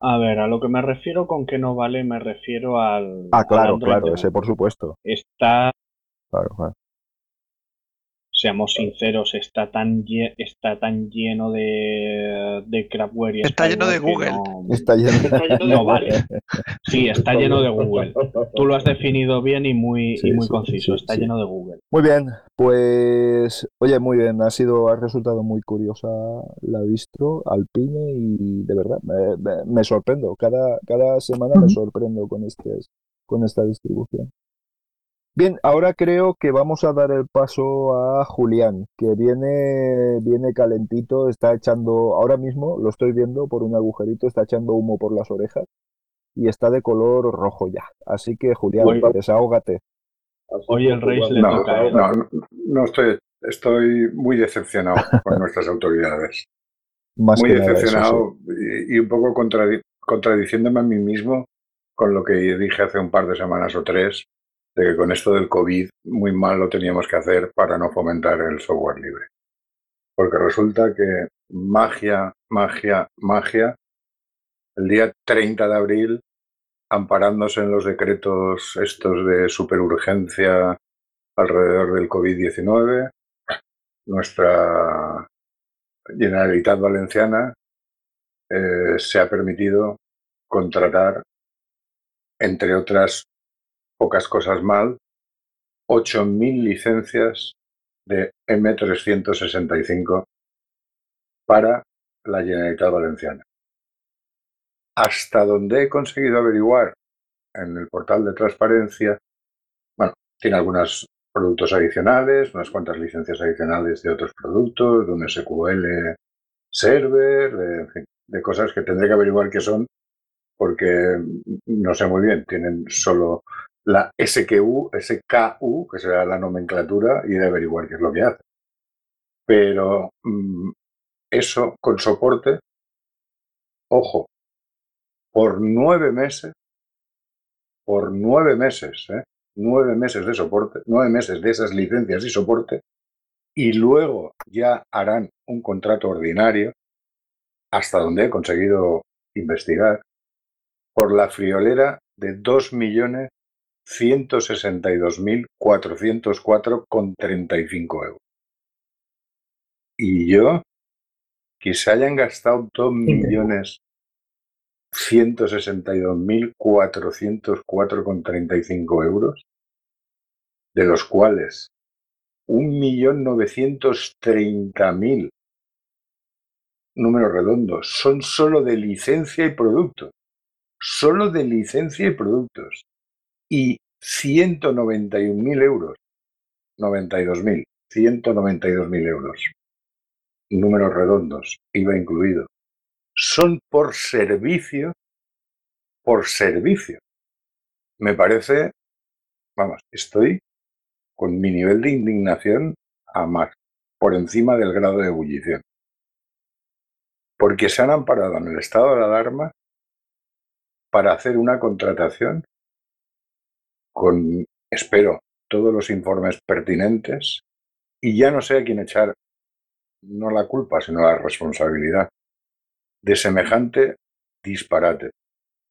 A ver, a lo que me refiero con que no vale, me refiero al. Ah, claro, claro, ese por supuesto. Está. Claro, claro seamos sinceros, está tan, está tan lleno de, de crapware y Está lleno de Google. está, lleno... no vale. Sí, está lleno de Google. Tú lo has definido bien y muy, muy conciso. está lleno de Google. Muy bien, pues oye, muy bien. Ha sido, ha resultado muy curiosa la distro, Alpine y de verdad me, sorprendo. Cada, cada semana me sorprendo con este, con esta distribución. Bien, ahora creo que vamos a dar el paso a Julián, que viene, viene calentito, está echando, ahora mismo lo estoy viendo por un agujerito, está echando humo por las orejas y está de color rojo ya. Así que Julián, desahógate. Hoy el rey le no, No, no, estoy, estoy muy decepcionado *laughs* con nuestras autoridades. muy decepcionado y, un poco contradiciéndome a mí mismo con lo que dije hace un par de semanas o tres de que con esto del COVID muy mal lo teníamos que hacer para no fomentar el software libre. Porque resulta que magia, magia, magia, el día 30 de abril, amparándose en los decretos estos de superurgencia alrededor del COVID-19, nuestra Generalitat Valenciana eh, se ha permitido contratar, entre otras pocas cosas mal, 8.000 licencias de M365 para la Generalitat Valenciana. Hasta donde he conseguido averiguar en el portal de transparencia, bueno, tiene algunas productos adicionales, unas cuantas licencias adicionales de otros productos, de un SQL server, de, de cosas que tendré que averiguar qué son, porque no sé muy bien, tienen solo la SKU, SKU, que será la nomenclatura, y de averiguar qué es lo que hace. Pero mm, eso con soporte, ojo, por nueve meses, por nueve meses, ¿eh? nueve meses de soporte, nueve meses de esas licencias y soporte, y luego ya harán un contrato ordinario, hasta donde he conseguido investigar, por la friolera de 2.162.404,35 euros. Y yo, que se hayan gastado 2.162.404,35 euros, de los cuales 1.930.000 números redondos son solo de licencia y productos. Solo de licencia y productos. Y 191.000 euros. 92.000. 192.000 euros. Números redondos, iba incluido. Son por servicio. Por servicio. Me parece, vamos, estoy con mi nivel de indignación a más, por encima del grado de ebullición. Porque se han amparado en el estado de alarma para hacer una contratación con, espero, todos los informes pertinentes y ya no sé a quién echar no la culpa, sino la responsabilidad de semejante disparate,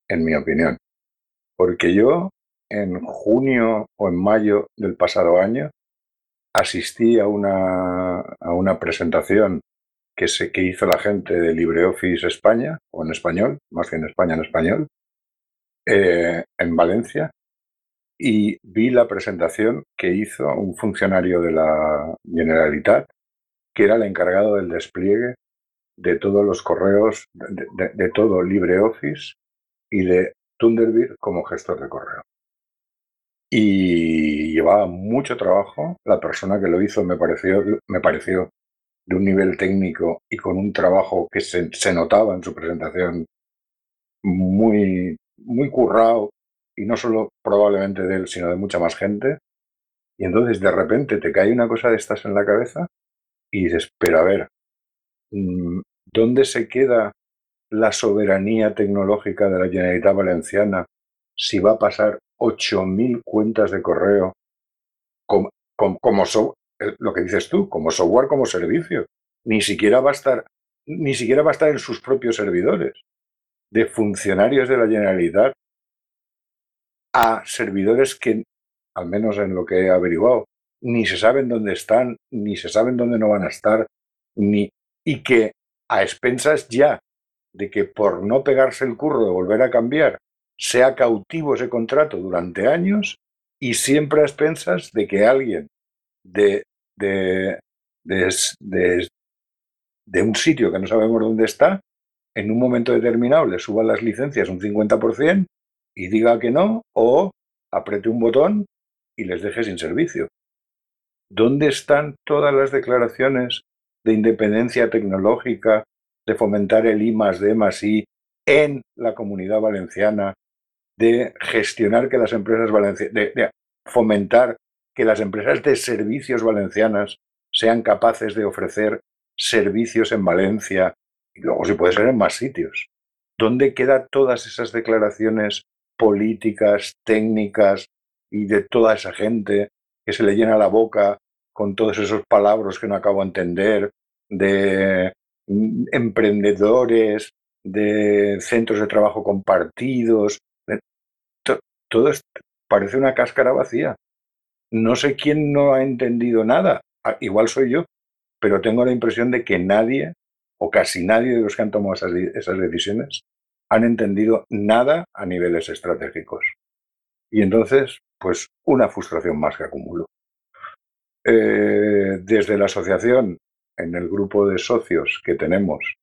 en mi opinión. Porque yo en junio o en mayo del pasado año asistí a una, a una presentación que, se, que hizo la gente de LibreOffice España, o en español, más que en España en español, eh, en Valencia, y vi la presentación que hizo un funcionario de la Generalitat, que era el encargado del despliegue de todos los correos, de, todo LibreOffice y de Thunderbird como gestor de correo y llevaba mucho trabajo. La persona que lo hizo me pareció, me pareció de un nivel técnico y con un trabajo que se, se notaba en su presentación muy, muy currado y no solo probablemente de él, sino de mucha más gente. Y entonces de repente te cae una cosa de estas en la cabeza y dices, pero a ver, mm, ¿dónde se queda la soberanía tecnológica de la Generalitat Valenciana si va a pasar 8.000 cuentas de correo como, como, eh, lo que dices tú, como software, como servicio. Ni siquiera va a estar, ni siquiera va a estar en sus propios servidores de funcionarios de la Generalidad a servidores que, al menos en lo que he averiguado, ni se saben dónde están, ni se saben dónde no van a estar, ni y que a expensas ya de que por no pegarse el curro de volver a cambiar sea cautivo ese contrato durante años y siempre a expensas de que alguien de, de, de, de, un sitio que no sabemos dónde está, en un momento determinado le suba las licencias un 50% y diga que no, o apriete un botón y les deje sin servicio. ¿Dónde están todas las declaraciones de independencia tecnológica, de fomentar el I más D más I en la comunidad valenciana, de gestionar que las empresas valencianas, de, fomentar que las empresas de servicios valencianas sean capaces de ofrecer servicios en Valencia y luego si puede ser en más sitios. ¿Dónde quedan todas esas declaraciones políticas, técnicas y de toda esa gente que se le llena la boca con todos esos palabras que no acabo de entender, de mm, emprendedores, de centros de trabajo compartidos, todo parece una cáscara vacía. No sé quién no ha entendido nada. Igual soy yo, pero tengo la impresión de que nadie, o casi nadie de los que han tomado esas, decisiones, han entendido nada a niveles estratégicos. Y entonces, pues una frustración más que acumulo. Eh, desde la asociación, en el grupo de socios que tenemos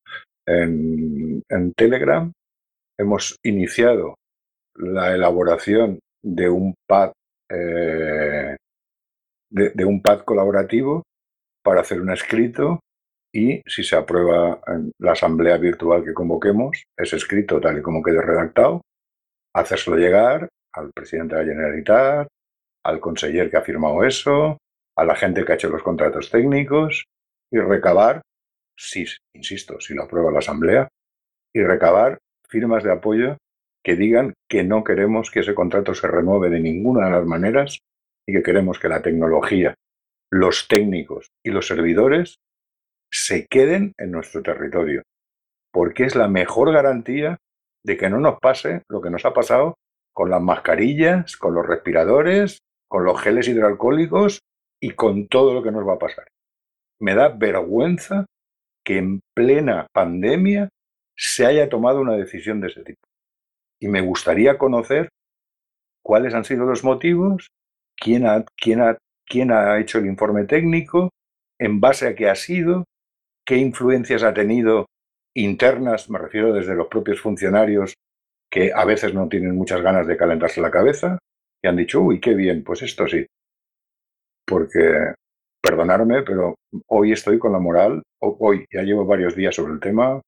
en Telegram, hemos iniciado la elaboración de un pad eh, de, un pad colaborativo para hacer un escrito y si se aprueba en la asamblea virtual que convoquemos, ese escrito tal y como quede redactado, hacérselo llegar al presidente de la Generalitat, al conseller que ha firmado eso, a la gente que ha hecho los contratos técnicos y recabar, si, insisto, si lo aprueba la asamblea, y recabar firmas de apoyo que digan que no queremos que ese contrato se renueve de ninguna de las maneras y que queremos que la tecnología, los técnicos y los servidores se queden en nuestro territorio, porque es la mejor garantía de que no nos pase lo que nos ha pasado con las mascarillas, con los respiradores, con los geles hidroalcohólicos y con todo lo que nos va a pasar. Me da vergüenza que en plena pandemia se haya tomado una decisión de ese tipo. Y me gustaría conocer cuáles han sido los motivos, quién ha, quién ha, quién ha hecho el informe técnico, en base a qué ha sido, qué influencias ha tenido internas, me refiero desde los propios funcionarios que a veces no tienen muchas ganas de calentarse la cabeza y han dicho, uy, qué bien, pues esto sí. Porque, perdonarme, pero hoy estoy con la moral, hoy ya llevo varios días sobre el tema,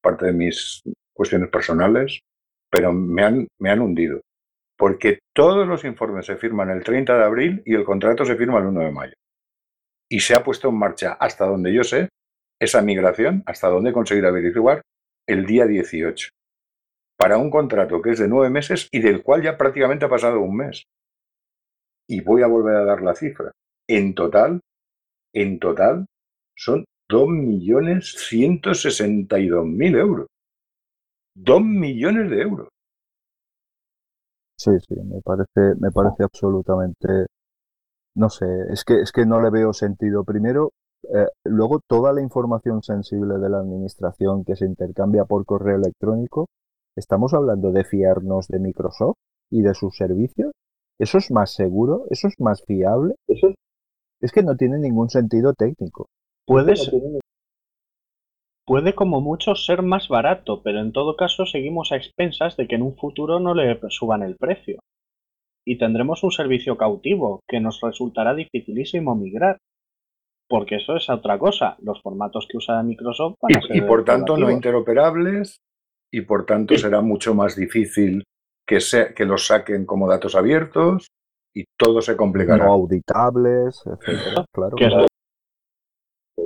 parte de mis cuestiones personales, pero me han, me han hundido. Porque todos los informes se firman el 30 de abril y el contrato se firma el 1 de mayo. Y se ha puesto en marcha, hasta donde yo sé, esa migración hasta dónde conseguir averiguar el día 18 para un contrato que es de nueve meses y del cual ya prácticamente ha pasado un mes. Y voy a volver a dar la cifra. En total, en total, son 2.162.000 euros. 2 millones de euros. Sí, sí, me parece, me parece absolutamente, no sé, es que, es que no le veo sentido. Primero, eh, luego toda la información sensible de la administración que se intercambia por correo electrónico, estamos hablando de fiarnos de Microsoft y de sus servicios. ¿Eso es más seguro? ¿Eso es más fiable? Eso es que no tiene ningún sentido técnico. Puede, puede como mucho ser más barato, pero en todo caso seguimos a expensas de que en un futuro no le suban el precio. Y tendremos un servicio cautivo que nos resultará dificilísimo migrar porque eso es otra cosa. Los formatos que usa Microsoft y, por tanto no interoperables y por tanto será mucho más difícil que, se, que los saquen como datos abiertos y todo se complicará. No auditables, Claro.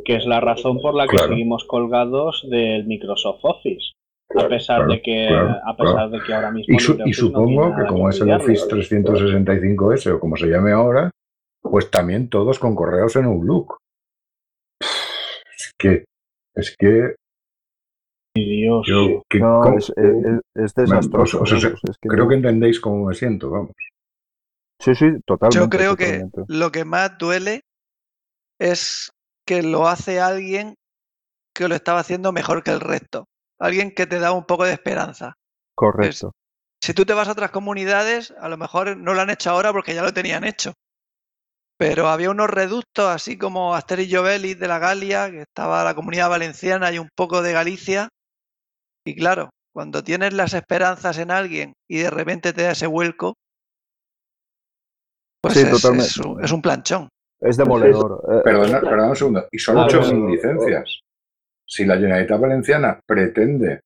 Que, es, la razón por la que seguimos colgados del Microsoft Office. a pesar de que a pesar de que ahora mismo y, supongo que como es el Office 365S o como se llame ahora pues también todos con correos en Outlook es que, es que Dios. es, desastroso. creo que entendéis cómo me siento, vamos. Sí, sí, totalmente. Yo creo que lo que más duele es que lo hace alguien que lo estaba haciendo mejor que el resto. Alguien que te da un poco de esperanza. Correcto. si tú te vas a otras comunidades, a lo mejor no lo han hecho ahora porque ya lo tenían hecho. Pero había unos reductos, así como Asterix Jovelis de la Galia, que estaba la comunidad valenciana y un poco de Galicia. Y claro, cuando tienes las esperanzas en alguien y de repente te da ese vuelco, pues es, un, planchón. Es demoledor. Eh, perdona, perdona un segundo. Y son 8.000 licencias. Si la Generalitat Valenciana pretende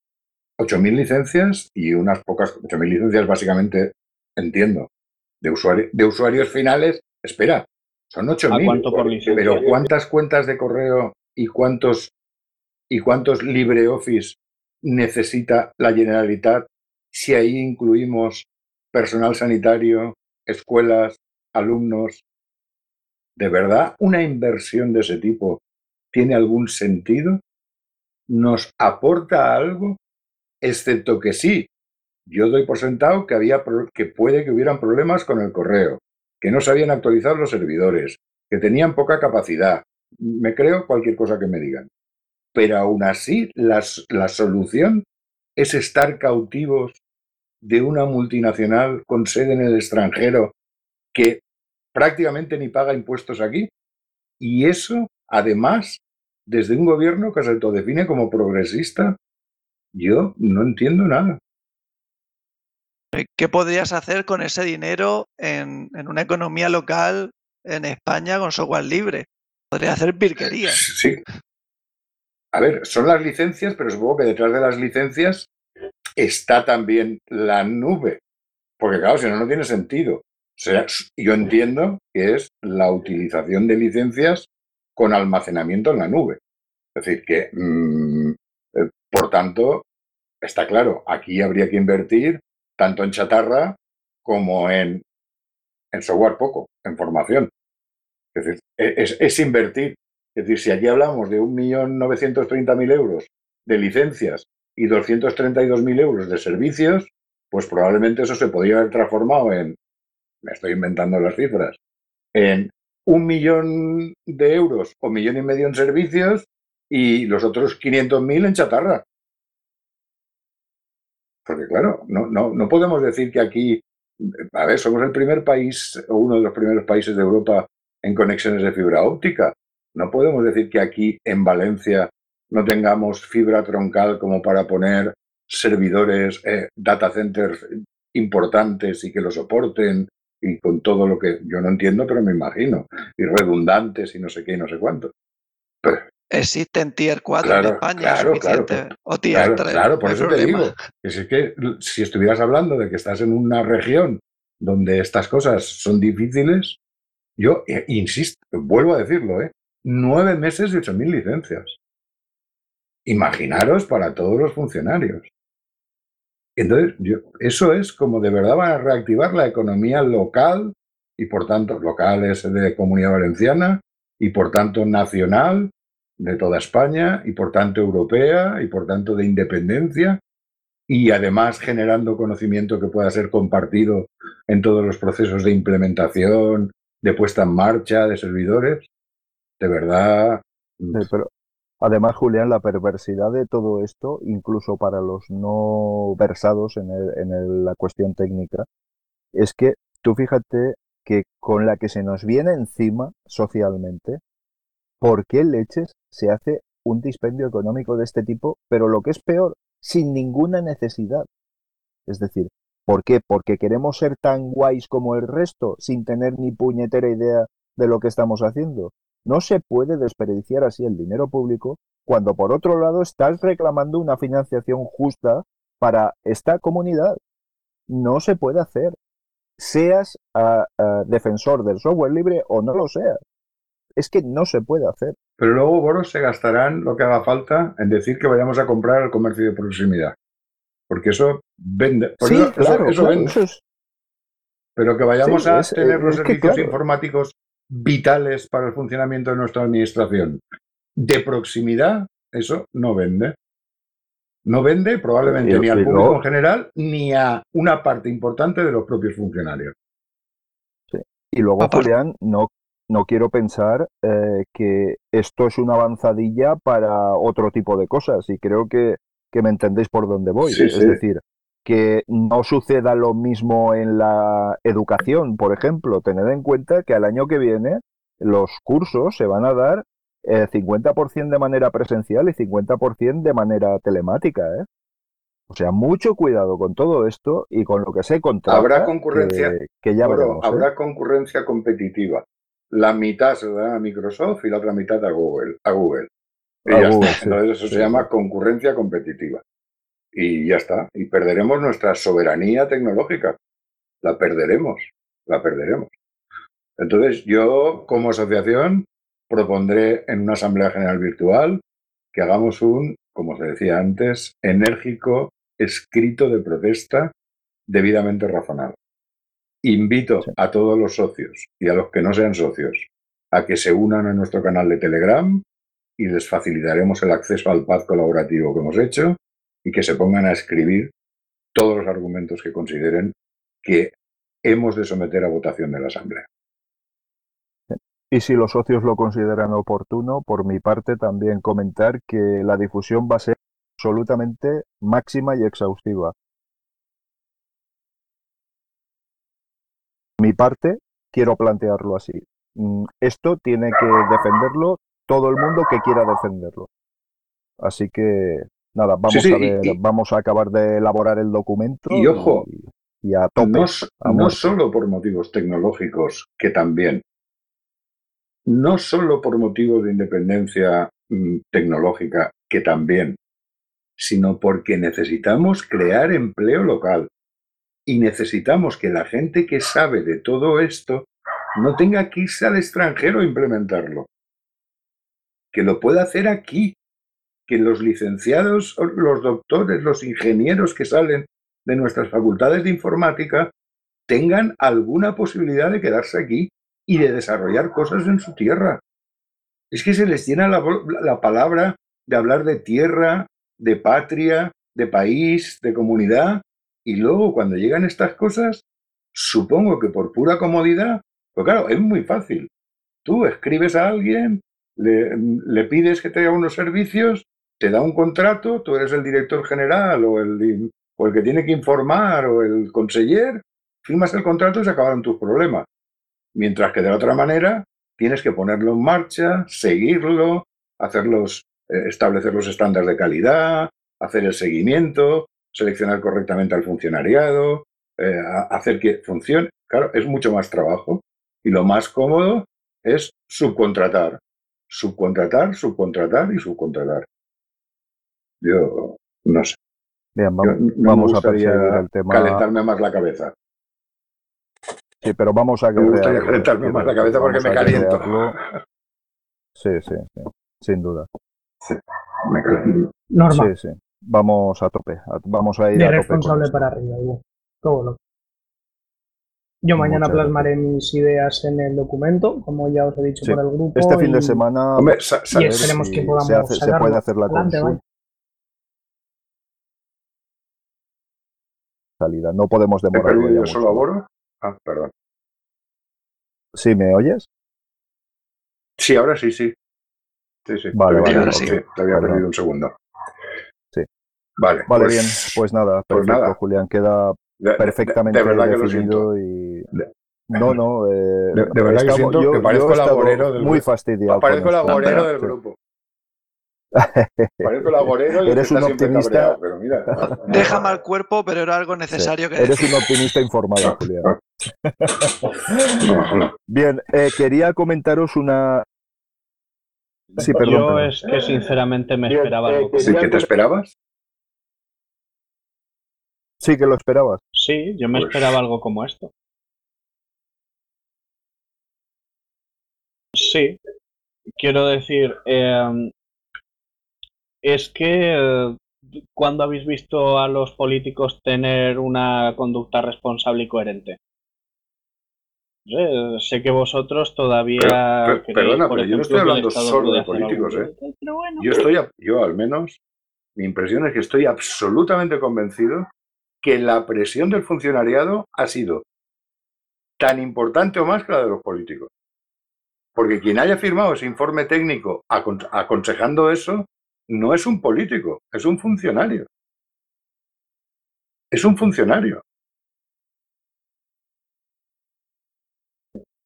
8.000 licencias y unas pocas, 8.000 licencias básicamente, entiendo, de, de usuarios finales, espera, son 8.000. Pero ¿cuántas cuentas de correo y cuántos, y cuántos LibreOffice necesita la Generalitat si ahí incluimos personal sanitario, escuelas, alumnos? ¿De verdad una inversión de ese tipo tiene algún sentido? ¿Nos aporta algo? Excepto que sí, yo doy por sentado que, había, que puede que hubieran problemas con el correo, que no sabían actualizar los servidores, que tenían poca capacidad. Me creo cualquier cosa que me digan. Pero aún así, la solución es estar cautivos de una multinacional con sede en el extranjero que prácticamente ni paga impuestos aquí. Y eso, además, desde un gobierno que se autodefine como progresista, yo no entiendo nada. ¿Qué podrías hacer con ese dinero en, una economía local en España con software libre. Podría hacer virquerías. *laughs* Sí. A ver, son las licencias, pero supongo que detrás de las licencias está también la nube. Porque claro, si no, no tiene sentido. O sea, yo entiendo que es la utilización de licencias con almacenamiento en la nube. Es decir, que, mm, eh, por tanto, está claro, aquí habría que invertir tanto en chatarra como en, en software poco, en formación. Es decir, e, es, es invertir. Es decir, si aquí hablamos de 1.930.000 euros de licencias y 232.000 euros de servicios, pues probablemente eso se podría haber transformado en, me estoy inventando las cifras, en un millón de euros o millón y medio en servicios y los otros 500.000 en chatarra. Porque claro, no, no, no podemos decir que aquí, a ver, somos el primer país o uno de los primeros países de Europa en conexiones de fibra óptica. No podemos decir que aquí en Valencia no tengamos fibra troncal como para poner servidores, eh, data centers importantes y que lo soporten y con todo lo que yo no entiendo, pero me imagino, y redundantes y no sé qué y no sé cuánto. Existen tier 4 en España, claro, claro, o tier 3. Claro, por eso te digo, es que si estuvieras hablando de que estás en una región donde estas cosas son difíciles, yo eh, insisto, vuelvo a decirlo, ¿eh? nueve meses y ocho mil licencias. Imaginaros para todos los funcionarios. Entonces, yo, eso es como de verdad van a reactivar la economía local y por tanto local es de comunidad valenciana y por tanto nacional de toda España y por tanto europea y por tanto de independencia y además generando conocimiento que pueda ser compartido en todos los procesos de implementación, de puesta en marcha de servidores. De verdad. pero Además, Julián, la perversidad de todo esto, incluso para los no versados en, la cuestión técnica, es que tú fíjate que con la que se nos viene encima socialmente, ¿por qué leches se hace un dispendio económico de este tipo? Pero lo que es peor, sin ninguna necesidad. Es decir, ¿por qué? Porque queremos ser tan guays como el resto, sin tener ni puñetera idea de lo que estamos haciendo. No se puede desperdiciar así el dinero público cuando por otro lado estás reclamando una financiación justa para esta comunidad. No se puede hacer. Seas ah, defensor del software libre o no lo seas. Es que no se puede hacer. Pero luego, Boros, se gastarán lo que haga falta en decir que vayamos a comprar el comercio de proximidad. Porque eso vende. sí, claro, eso, vende. Pero que vayamos a tener los servicios informáticos vitales para el funcionamiento de nuestra administración de proximidad, eso no vende. No vende probablemente ni al público en general ni a una parte importante de los propios funcionarios. Y luego, Julián, no, no quiero pensar eh, que esto es una avanzadilla para otro tipo de cosas y creo que, que me entendéis por dónde voy. es decir, que no suceda lo mismo en la educación, por ejemplo. Tened en cuenta que al año que viene los cursos se van a dar eh, 50% de manera presencial y 50% de manera telemática. ¿eh? O sea, mucho cuidado con todo esto y con lo que se contrata. Habrá concurrencia. Que, ya ¿eh? habrá concurrencia competitiva. La mitad se da a Microsoft y la otra mitad a Google. A Google. Y ya está. Entonces eso se llama concurrencia competitiva y ya está. Y perderemos nuestra soberanía tecnológica. La perderemos, la perderemos. Entonces yo, como asociación, propondré en una Asamblea General Virtual que hagamos un, como se decía antes, enérgico escrito de protesta debidamente razonado. Invito a todos los socios y a los que no sean socios a que se unan a nuestro canal de Telegram y les facilitaremos el acceso al pad colaborativo que hemos hecho y que se pongan a escribir todos los argumentos que consideren que hemos de someter a votación de la Asamblea. Y si los socios lo consideran oportuno, por mi parte también comentar que la difusión va a ser absolutamente máxima y exhaustiva. Mi parte, quiero plantearlo así. Mm, esto tiene que defenderlo todo el mundo que quiera defenderlo. Así que Nada, vamos a ver, vamos a acabar de elaborar el documento. Y ojo, y, a no, no solo por motivos tecnológicos, que también, no solo por motivos de independencia mm, tecnológica, que también, sino porque necesitamos crear empleo local y necesitamos que la gente que sabe de todo esto no tenga que irse al extranjero a implementarlo, que lo pueda hacer aquí, que los licenciados, los doctores, los ingenieros que salen de nuestras facultades de informática tengan alguna posibilidad de quedarse aquí y de desarrollar cosas en su tierra. Es que se les llena la, palabra de hablar de tierra, de patria, de país, de comunidad, y luego cuando llegan estas cosas, supongo que por pura comodidad, pues claro, es muy fácil. Tú escribes a alguien, le, pides que te haga unos servicios, te da un contrato, tú eres el director general o el, o el que tiene que informar o el conseller, firmas el contrato y se acabaron tus problemas. Mientras que de otra manera tienes que ponerlo en marcha, seguirlo, hacerlos, eh, establecer los estándares de calidad, hacer el seguimiento, seleccionar correctamente al funcionariado, eh, hacer que funcione. Claro, es mucho más trabajo y lo más cómodo es subcontratar, subcontratar, subcontratar y subcontratar. Yo no sé. Bien, vamos, a perseguir el tema. Calentarme más la cabeza. Sí, pero vamos a que. Me gustaría calentarme más la cabeza porque me caliento. Sí, sí, sí, sin duda. Sí, me caliento. Normal. Sí, sí. Vamos a tope. Vamos a ir de a tope. responsable para arriba, igual. Todo lo yo mañana plasmaré mis ideas en el documento, como ya os he dicho por el grupo. Este fin de semana. y esperemos que podamos se, hace, se puede hacer la consulta. Salida. No podemos demorar. yo solo aboro? Ah, perdón. ¿Sí me oyes? Sí, ahora sí, sí. Sí, sí. Vale, vale. Sí, te había perdido un segundo. Sí. Vale. Vale, pues, bien. Pues nada, pues perfecto, nada. Julián. Queda perfectamente de, de verdad definido y. No, no. Eh, de, de, verdad estamos, que siento yo, que parezco agorero del Muy fastidiado. Parezco el agorero del grupo. *laughs* Parezco el agorero y Eres el que un optimista. cabreado, pero mira. Deja mal cuerpo, pero era algo necesario que Eres decir. un optimista informado, *laughs* Julián. No, no. Bien, eh, quería comentaros una. Sí, perdón. Yo perdón. es que sinceramente me Bien, esperaba eh, algo. que- ¿Sí que te esperabas? Sí, que lo esperabas. Sí, yo me Pues- esperaba algo como esto. Sí, quiero decir, eh, es que eh, cuando habéis visto a los políticos tener una conducta responsable y coherente. Eh, sé que vosotros todavía Pero- pero- creéis, perdona, por pero yo no estoy hablando solo de políticos, ¿eh? pero bueno. Yo estoy, a- yo al menos, mi impresión es que estoy absolutamente convencido que la presión del funcionariado ha sido tan importante o más que la de los políticos. Porque quien haya firmado ese informe técnico acon- aconsejando eso no es un político, es un funcionario. Es un funcionario.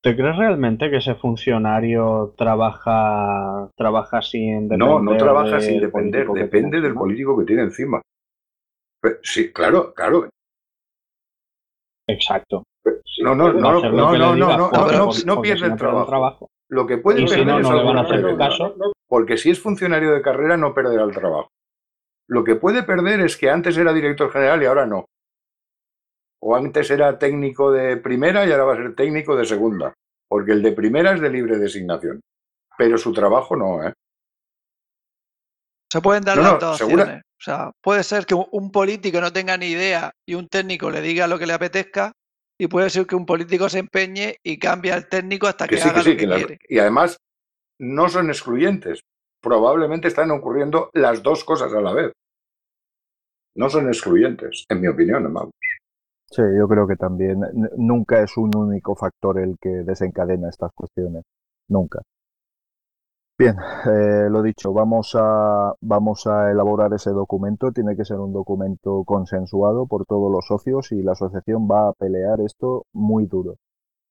¿Te crees realmente que ese funcionario trabaja, trabaja sin depender No, no trabaja sin depender, depende tiene del político que tiene encima. Sí, claro, claro. Exacto. No, no, no, no, no, no, no, no, pierde el trabajo. Lo que puede si perder no, es no le van a hacer caso. Porque si es funcionario de carrera no perderá el trabajo. Lo que puede perder es que antes era director general y ahora no. O antes era técnico de primera y ahora va a ser técnico de segunda. Porque el de primera es de libre designación. Pero su trabajo no, ¿eh? Se pueden dar No, las no, dos segura- opciones. O sea, puede ser que un- político no tenga ni idea y un técnico le diga lo que le apetezca, y puede ser que un político se empeñe y cambie al técnico hasta que, Que sí, haga que sí. lo que que las- quiere. y además no son excluyentes. Probablemente están ocurriendo las dos cosas a la vez. No son excluyentes, en mi opinión, hermano. Sí, yo creo que también nunca es un único factor el que desencadena estas cuestiones. Nunca. Bien, eh, lo dicho, vamos a, vamos a elaborar ese documento. Tiene que ser un documento consensuado por todos los socios y la asociación va a pelear esto muy duro.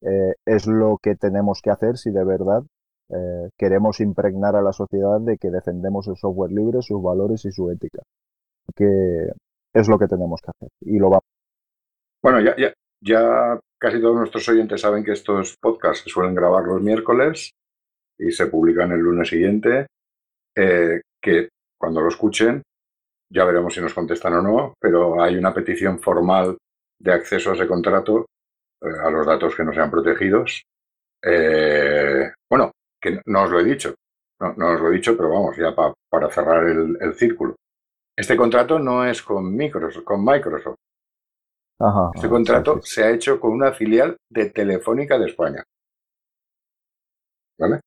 Eh, es lo que tenemos que hacer si de verdad eh, queremos impregnar a la sociedad de que defendemos el software libre, sus valores y su ética. Que es lo que tenemos que hacer y lo vamos Bueno, ya, ya, ya casi todos nuestros oyentes saben que estos podcasts se suelen grabar los miércoles y se publican el lunes siguiente, eh, que cuando lo escuchen ya veremos si nos contestan o no, pero hay una petición formal de acceso a ese contrato eh, a los datos que no sean protegidos. Eh, bueno, que no os lo he dicho, no, os lo he dicho, pero vamos, ya para cerrar el, círculo. Este contrato no es con Microsoft. Con Microsoft. este contrato se ha hecho con una filial de Telefónica de España. ¿Vale?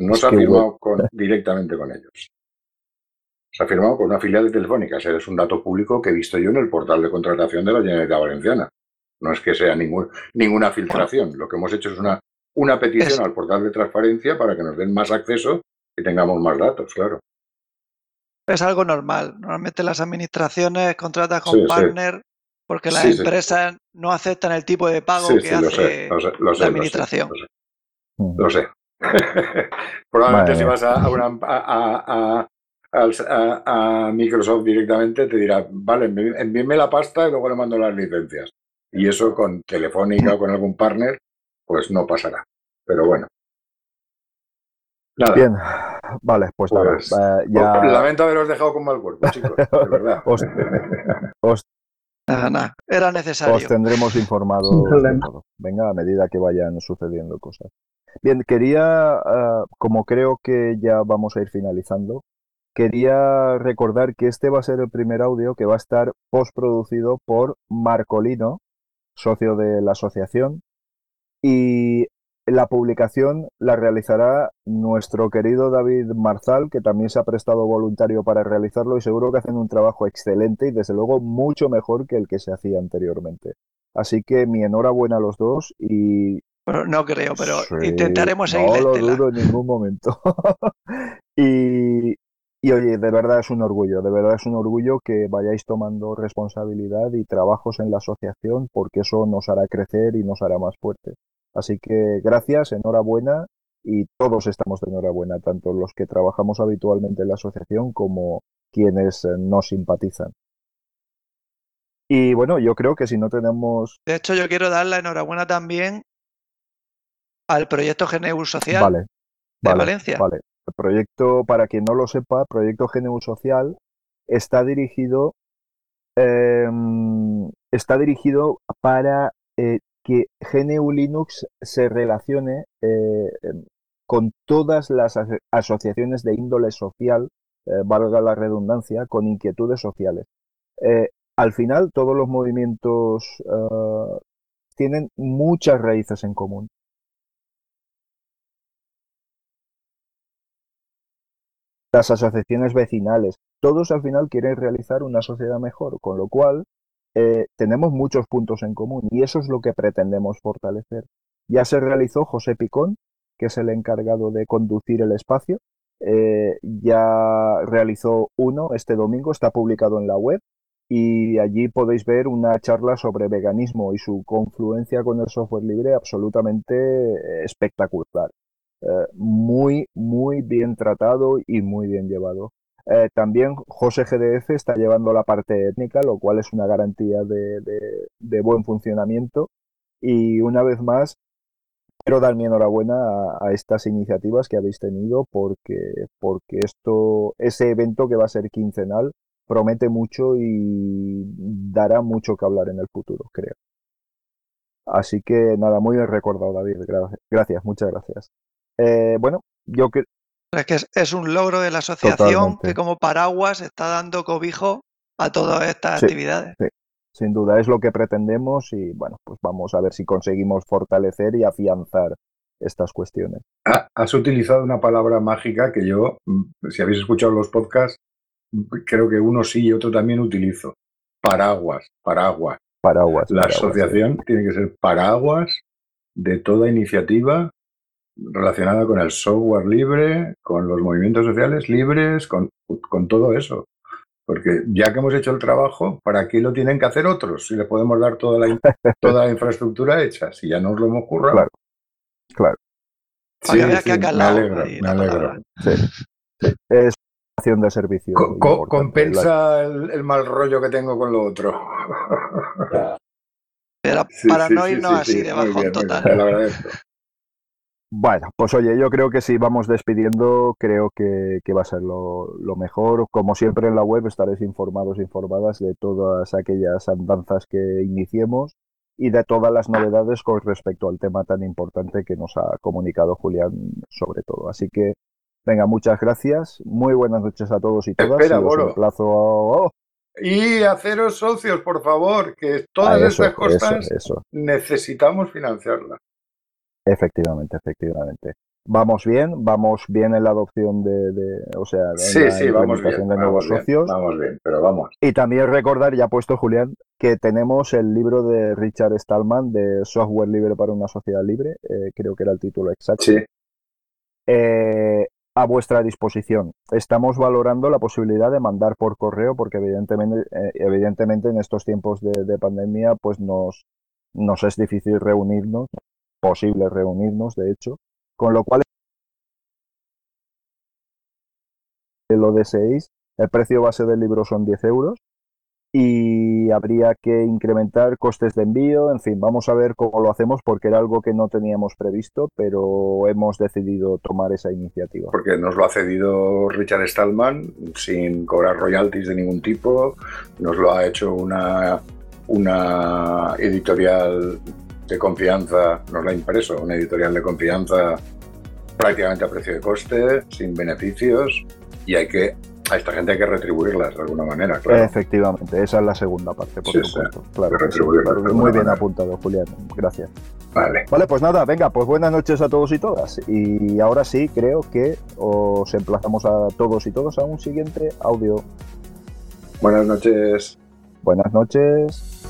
No se ha firmado directamente con ellos. Se ha firmado con una filial de Telefónica. Ese es un dato público que he visto yo en el portal de contratación de la Generalitat Valenciana. No es que sea ninguna filtración. Lo que hemos hecho es una, una petición al portal de transparencia para que nos den más acceso y tengamos más datos, claro. Es algo normal. Normalmente las administraciones contratan con partner porque las empresas no aceptan el tipo de pago que hace la administración. Lo sé. *laughs* Probablemente si vas a, a, a, Microsoft directamente te dirá, vale, envíeme la pasta y luego le mando las licencias. Y eso con Telefónica o con algún partner, pues no pasará. Pero bueno. Nada. Bien, vale, pues, nada. Pues, eh, ya... Lamento haberos dejado con mal cuerpo, chicos, de *laughs* verdad. nada, era necesario. Os tendremos informados Venga, a medida que vayan sucediendo cosas. Bien, quería, eh, como creo que ya vamos a ir finalizando, quería recordar que este va a ser el primer audio que va a estar postproducido por Marcolino, socio de la asociación, y la publicación la realizará nuestro querido David Marzal, que también se ha prestado voluntario para realizarlo y seguro que hacen un trabajo excelente y desde luego mucho mejor que el que se hacía anteriormente. Así que mi enhorabuena a los dos y... no creo, pero intentaremos seguir. No lo dudo en ningún momento. *laughs* y, y oye, de verdad es un orgullo, de verdad es un orgullo que vayáis tomando responsabilidad y trabajos en la asociación porque eso nos hará crecer y nos hará más fuertes. Así que gracias, enhorabuena y todos estamos de enhorabuena, tanto los que trabajamos habitualmente en la asociación como quienes eh, nos simpatizan. Y bueno, yo creo que si no tenemos... De hecho, yo quiero dar la enhorabuena también al proyecto GNU Social de Valencia. Vale, el proyecto, para quien no lo sepa, Proyecto GNU Social está dirigido, em, está dirigido para eh, que GNU Linux se relacione eh, em, con todas las asociaciones de índole social, eh, valga la redundancia, con inquietudes sociales. al final, todos los movimientos tienen muchas raíces en común. Las asociaciones vecinales, todos al final quieren realizar una sociedad mejor, con lo cual eh, tenemos muchos puntos en común y eso es lo que pretendemos fortalecer. Ya se realizó José Picón, que es el encargado de conducir el espacio, eh, ya realizó uno este domingo, está publicado en la web y allí podéis ver una charla sobre veganismo y su confluencia con el software libre absolutamente eh, espectacular. Muy, muy bien tratado y muy bien llevado. Eh, también José GDF está llevando la parte étnica, lo cual es una garantía de, buen funcionamiento. Y una vez más, quiero dar mi enhorabuena a, estas iniciativas que habéis tenido porque, porque esto, ese evento que va a ser quincenal promete mucho y dará mucho que hablar en el futuro, creo. Así que nada, muy bien recordado, David. Gracias, muchas gracias. Eh, bueno, yo que... Es que es, un logro de la asociación que como paraguas está dando cobijo a todas estas actividades. Sin duda, es lo que pretendemos y bueno, pues vamos a ver si conseguimos fortalecer y afianzar estas cuestiones. Has utilizado una palabra mágica que yo, mm, si habéis escuchado los podcasts, creo que uno sí y otro también utilizo. Paraguas, paraguas. Paraguas. La asociación tiene que ser paraguas de toda iniciativa relacionada con el software libre, con los movimientos sociales libres, con, todo eso. Porque ya que hemos hecho el trabajo, ¿para qué lo tienen que hacer otros? Si le podemos dar toda la, *laughs* toda la infraestructura hecha, si ya nos lo hemos currado. Claro, claro. Sí, me alegro, me alegro. Es acción de servicio. compensa el, mal rollo que tengo con lo otro. *laughs* Era para no irnos así de bajón total. Bueno, pues oye, yo creo que si vamos despidiendo, creo que, va a ser lo, mejor. Como siempre en la web estaréis informados e informadas de todas aquellas andanzas que iniciemos y de todas las novedades con respecto al tema tan importante que nos ha comunicado Julián sobre todo. Así que, venga, muchas gracias. Muy buenas noches a todos y todas. Espera, y Y haceros socios, por favor, que todas estas cosas necesitamos financiarlas. Efectivamente, efectivamente. Vamos bien, vamos bien en la adopción de, o sea, en la sí, vamos bien, de nuevos socios. Vamos bien, pero vamos. Y también recordar, ya puesto Julián, que tenemos el libro de Richard Stallman de Software Libre para una sociedad libre, eh, creo que era el título exacto. Sí. Eh, a vuestra disposición. Estamos valorando la posibilidad de mandar por correo porque evidentemente, eh, evidentemente en estos tiempos de, de pandemia pues nos, nos es difícil reunirnos posible reunirnos, de hecho, con lo cual lo deseéis. El precio base del libro son 10 euros y habría que incrementar costes de envío. En fin, vamos a ver cómo lo hacemos porque era algo que no teníamos previsto, pero hemos decidido tomar esa iniciativa. Porque nos lo ha cedido Richard Stallman sin cobrar royalties de ningún tipo. Nos lo ha hecho una, una editorial de confianza, nos la ha impreso, una editorial de confianza prácticamente a precio de coste, sin beneficios, y hay que a esta gente hay que retribuirlas de alguna manera, claro. Efectivamente, esa es la segunda parte, por supuesto. Claro, Muy bien apuntado, Julián. Gracias. Vale. Vale, pues nada, venga, pues buenas noches a todos y todas. Y ahora sí, creo que os emplazamos a todos y todos a un siguiente audio. Buenas noches. Buenas noches.